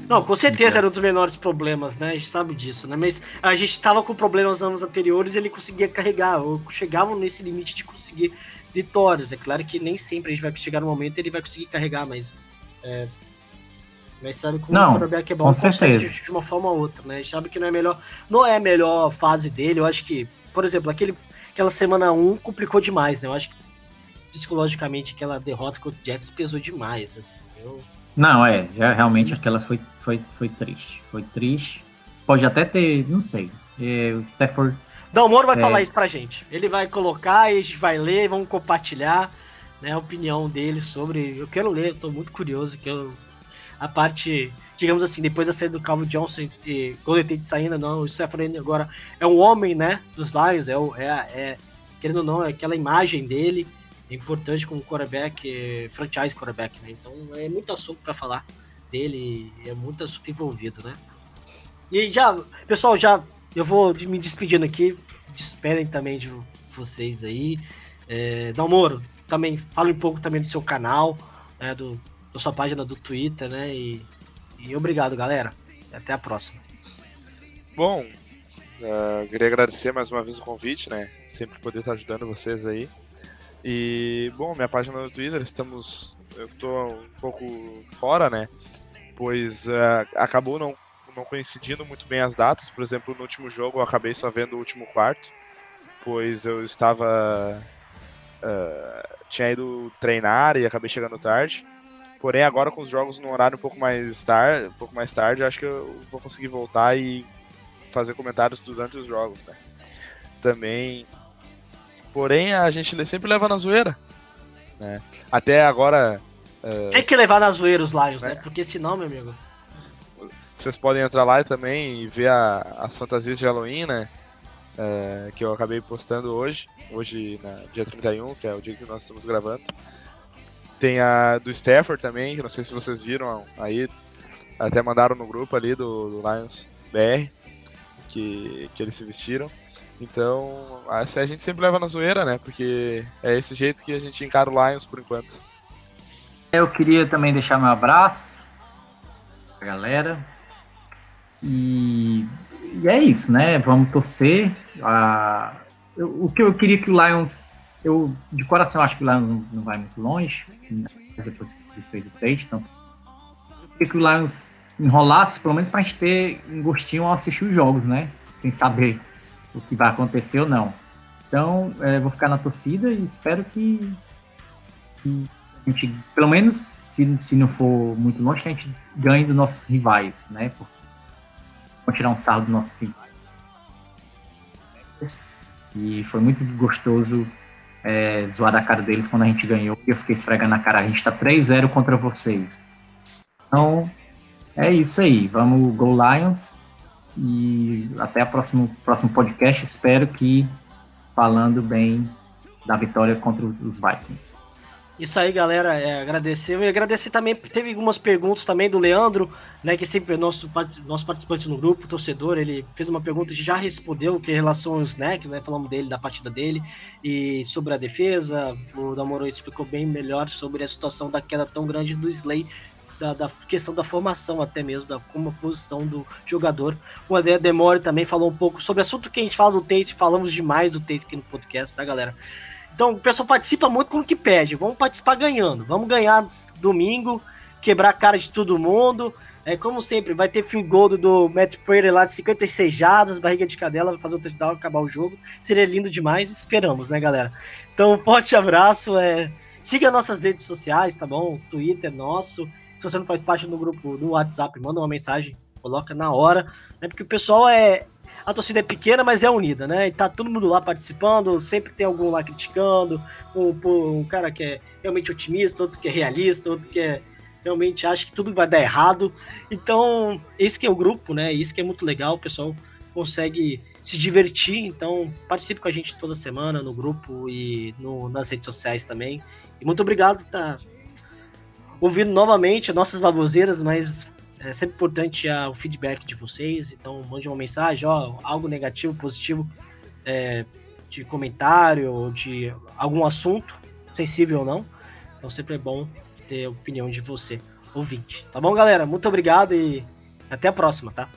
Não, com certeza era um dos menores problemas, né? A gente sabe disso, né? Mas a gente tava com problemas nos anos anteriores e ele conseguia carregar, ou chegavam nesse limite de conseguir vitórias. É claro que nem sempre a gente vai chegar no momento e ele vai conseguir carregar, mas. É, mas sabe como Não, o quarterback é bom, com certeza. de, de uma forma ou outra, né? A gente sabe que não é melhor. Não é a melhor fase dele. Eu acho que, por exemplo, aquele, aquela semana 1 complicou demais, né? Eu acho que psicologicamente aquela derrota com o Jets pesou demais. Assim. Eu, Não, é, já, realmente aquela foi, foi, foi triste. Foi triste. Pode até ter, não sei. É, o Stafford. Não, o Moro vai É. falar isso pra gente. Ele vai colocar e a gente vai ler, vamos compartilhar né, a opinião dele sobre. Eu quero ler, eu tô muito curioso. Que eu, a parte, digamos assim, depois da saída do Calvin Johnson e Golden Tate saindo, não, o Stephanie agora é um homem, né, dos Lions, é, é, é querendo ou não, é aquela imagem dele, importante como quarterback, é, franchise quarterback, né? Então é muito assunto pra falar dele, é muito assunto envolvido, né? E já, pessoal, já eu vou me despedindo aqui. Despedem também de vocês aí. É, Dalmoro, também fala um pouco também do seu canal, né, do, da sua página do Twitter, né? E, e obrigado, galera. Até a próxima. Bom, eh, queria agradecer mais uma vez o convite, né? Sempre poder estar ajudando vocês aí. E, bom, minha página no Twitter, estamos. Eu tô um pouco fora, né? Pois eh, acabou não, não coincidindo muito bem as datas. Por exemplo, no último jogo eu acabei só vendo o último quarto, pois eu estava. eh, tinha ido treinar e acabei chegando tarde. Porém, agora com os jogos num horário um pouco mais tarde, um pouco mais tarde, acho que eu vou conseguir voltar e fazer comentários durante os jogos, né? Também. Porém, a gente sempre leva na zoeira. Né? Até agora. eh, Tem que levar na zoeira os Lions, É. né? Porque senão, meu amigo. vocês podem entrar lá também e ver a- as fantasias de Halloween, né? Eh, que eu acabei postando hoje. Hoje, na, dia 31, que é o dia que nós estamos gravando. Tem a do Stafford também, que não sei se vocês viram aí. Até mandaram no grupo ali do, do Lions BR. Que, que eles se vestiram. Então, a, a gente sempre leva na zoeira, né? Porque é esse jeito que a gente encara o Lions por enquanto. Eu queria também deixar meu abraço pra galera. E, e é isso, né? Vamos torcer. Ah, eu- o que eu queria que o Lions. Eu, de coração, acho que o Lions não, não vai muito longe. Depois que se desfez do Tate, então. Eu queria que o Lions enrolasse, pelo menos pra gente ter um gostinho ao assistir os jogos, né? Sem saber o que vai acontecer ou não. Então, eh, vou ficar na torcida e espero que, que a gente, pelo menos, se, se não for muito longe, que a gente ganhe dos nossos rivais, né? Vamos tirar um sarro dos nossos rivais. E foi muito gostoso é, zoar da cara deles quando a gente ganhou. E eu fiquei esfregando na cara, a gente tá 3-0 contra vocês. Então, é isso aí. Vamos Go Lions. E até o próximo, próximo podcast. Espero que falando bem da vitória contra os, os Vikings. Isso aí, galera, é, agradecer. E agradecer também, teve algumas perguntas também do Leandro, né, que sempre é nosso, nosso participante no grupo, torcedor, ele fez uma pergunta e já respondeu, que é em relação ao snack, né, falamos dele, da partida dele, e sobre a defesa, o Damoro explicou bem melhor sobre a situação da queda tão grande do Slay, da, da questão da formação até mesmo, da como a posição do jogador. O André Demore também falou um pouco sobre o assunto que a gente fala do Tate, falamos demais do Tate aqui no podcast, tá, galera? Então, o pessoal participa muito com o que pede. Vamos participar ganhando. Vamos ganhar domingo, quebrar a cara de todo mundo. É, como sempre, vai ter field goal do- Matt Prater lá de 56 jardas, barriga de cadela, vai fazer o touchdown, acabar o jogo. Seria lindo demais, esperamos, né, galera? Então, um forte abraço. É... Siga nossas redes sociais, tá bom? Twitter nosso. Você não faz parte do grupo do WhatsApp, manda uma mensagem, coloca na hora, né? Porque o pessoal é. a torcida é pequena, mas é unida, né? E tá todo mundo lá participando, sempre tem algum lá criticando, um, um cara que é realmente otimista, outro que é realista, outro que é realmente acha que tudo vai dar errado. Então, esse que é o grupo, né? Isso que é muito legal, o pessoal consegue se divertir, então participe com a gente toda semana no grupo e no, nas redes sociais também. E muito obrigado por estar ouvindo novamente as nossas baboseiras, mas é sempre importante o feedback de vocês. Então, mande uma mensagem, ó, algo negativo, positivo, é, de comentário ou de algum assunto, sensível ou não. Então, sempre é bom ter a opinião de você, ouvinte. Tá bom, galera? Muito obrigado e até a próxima, tá?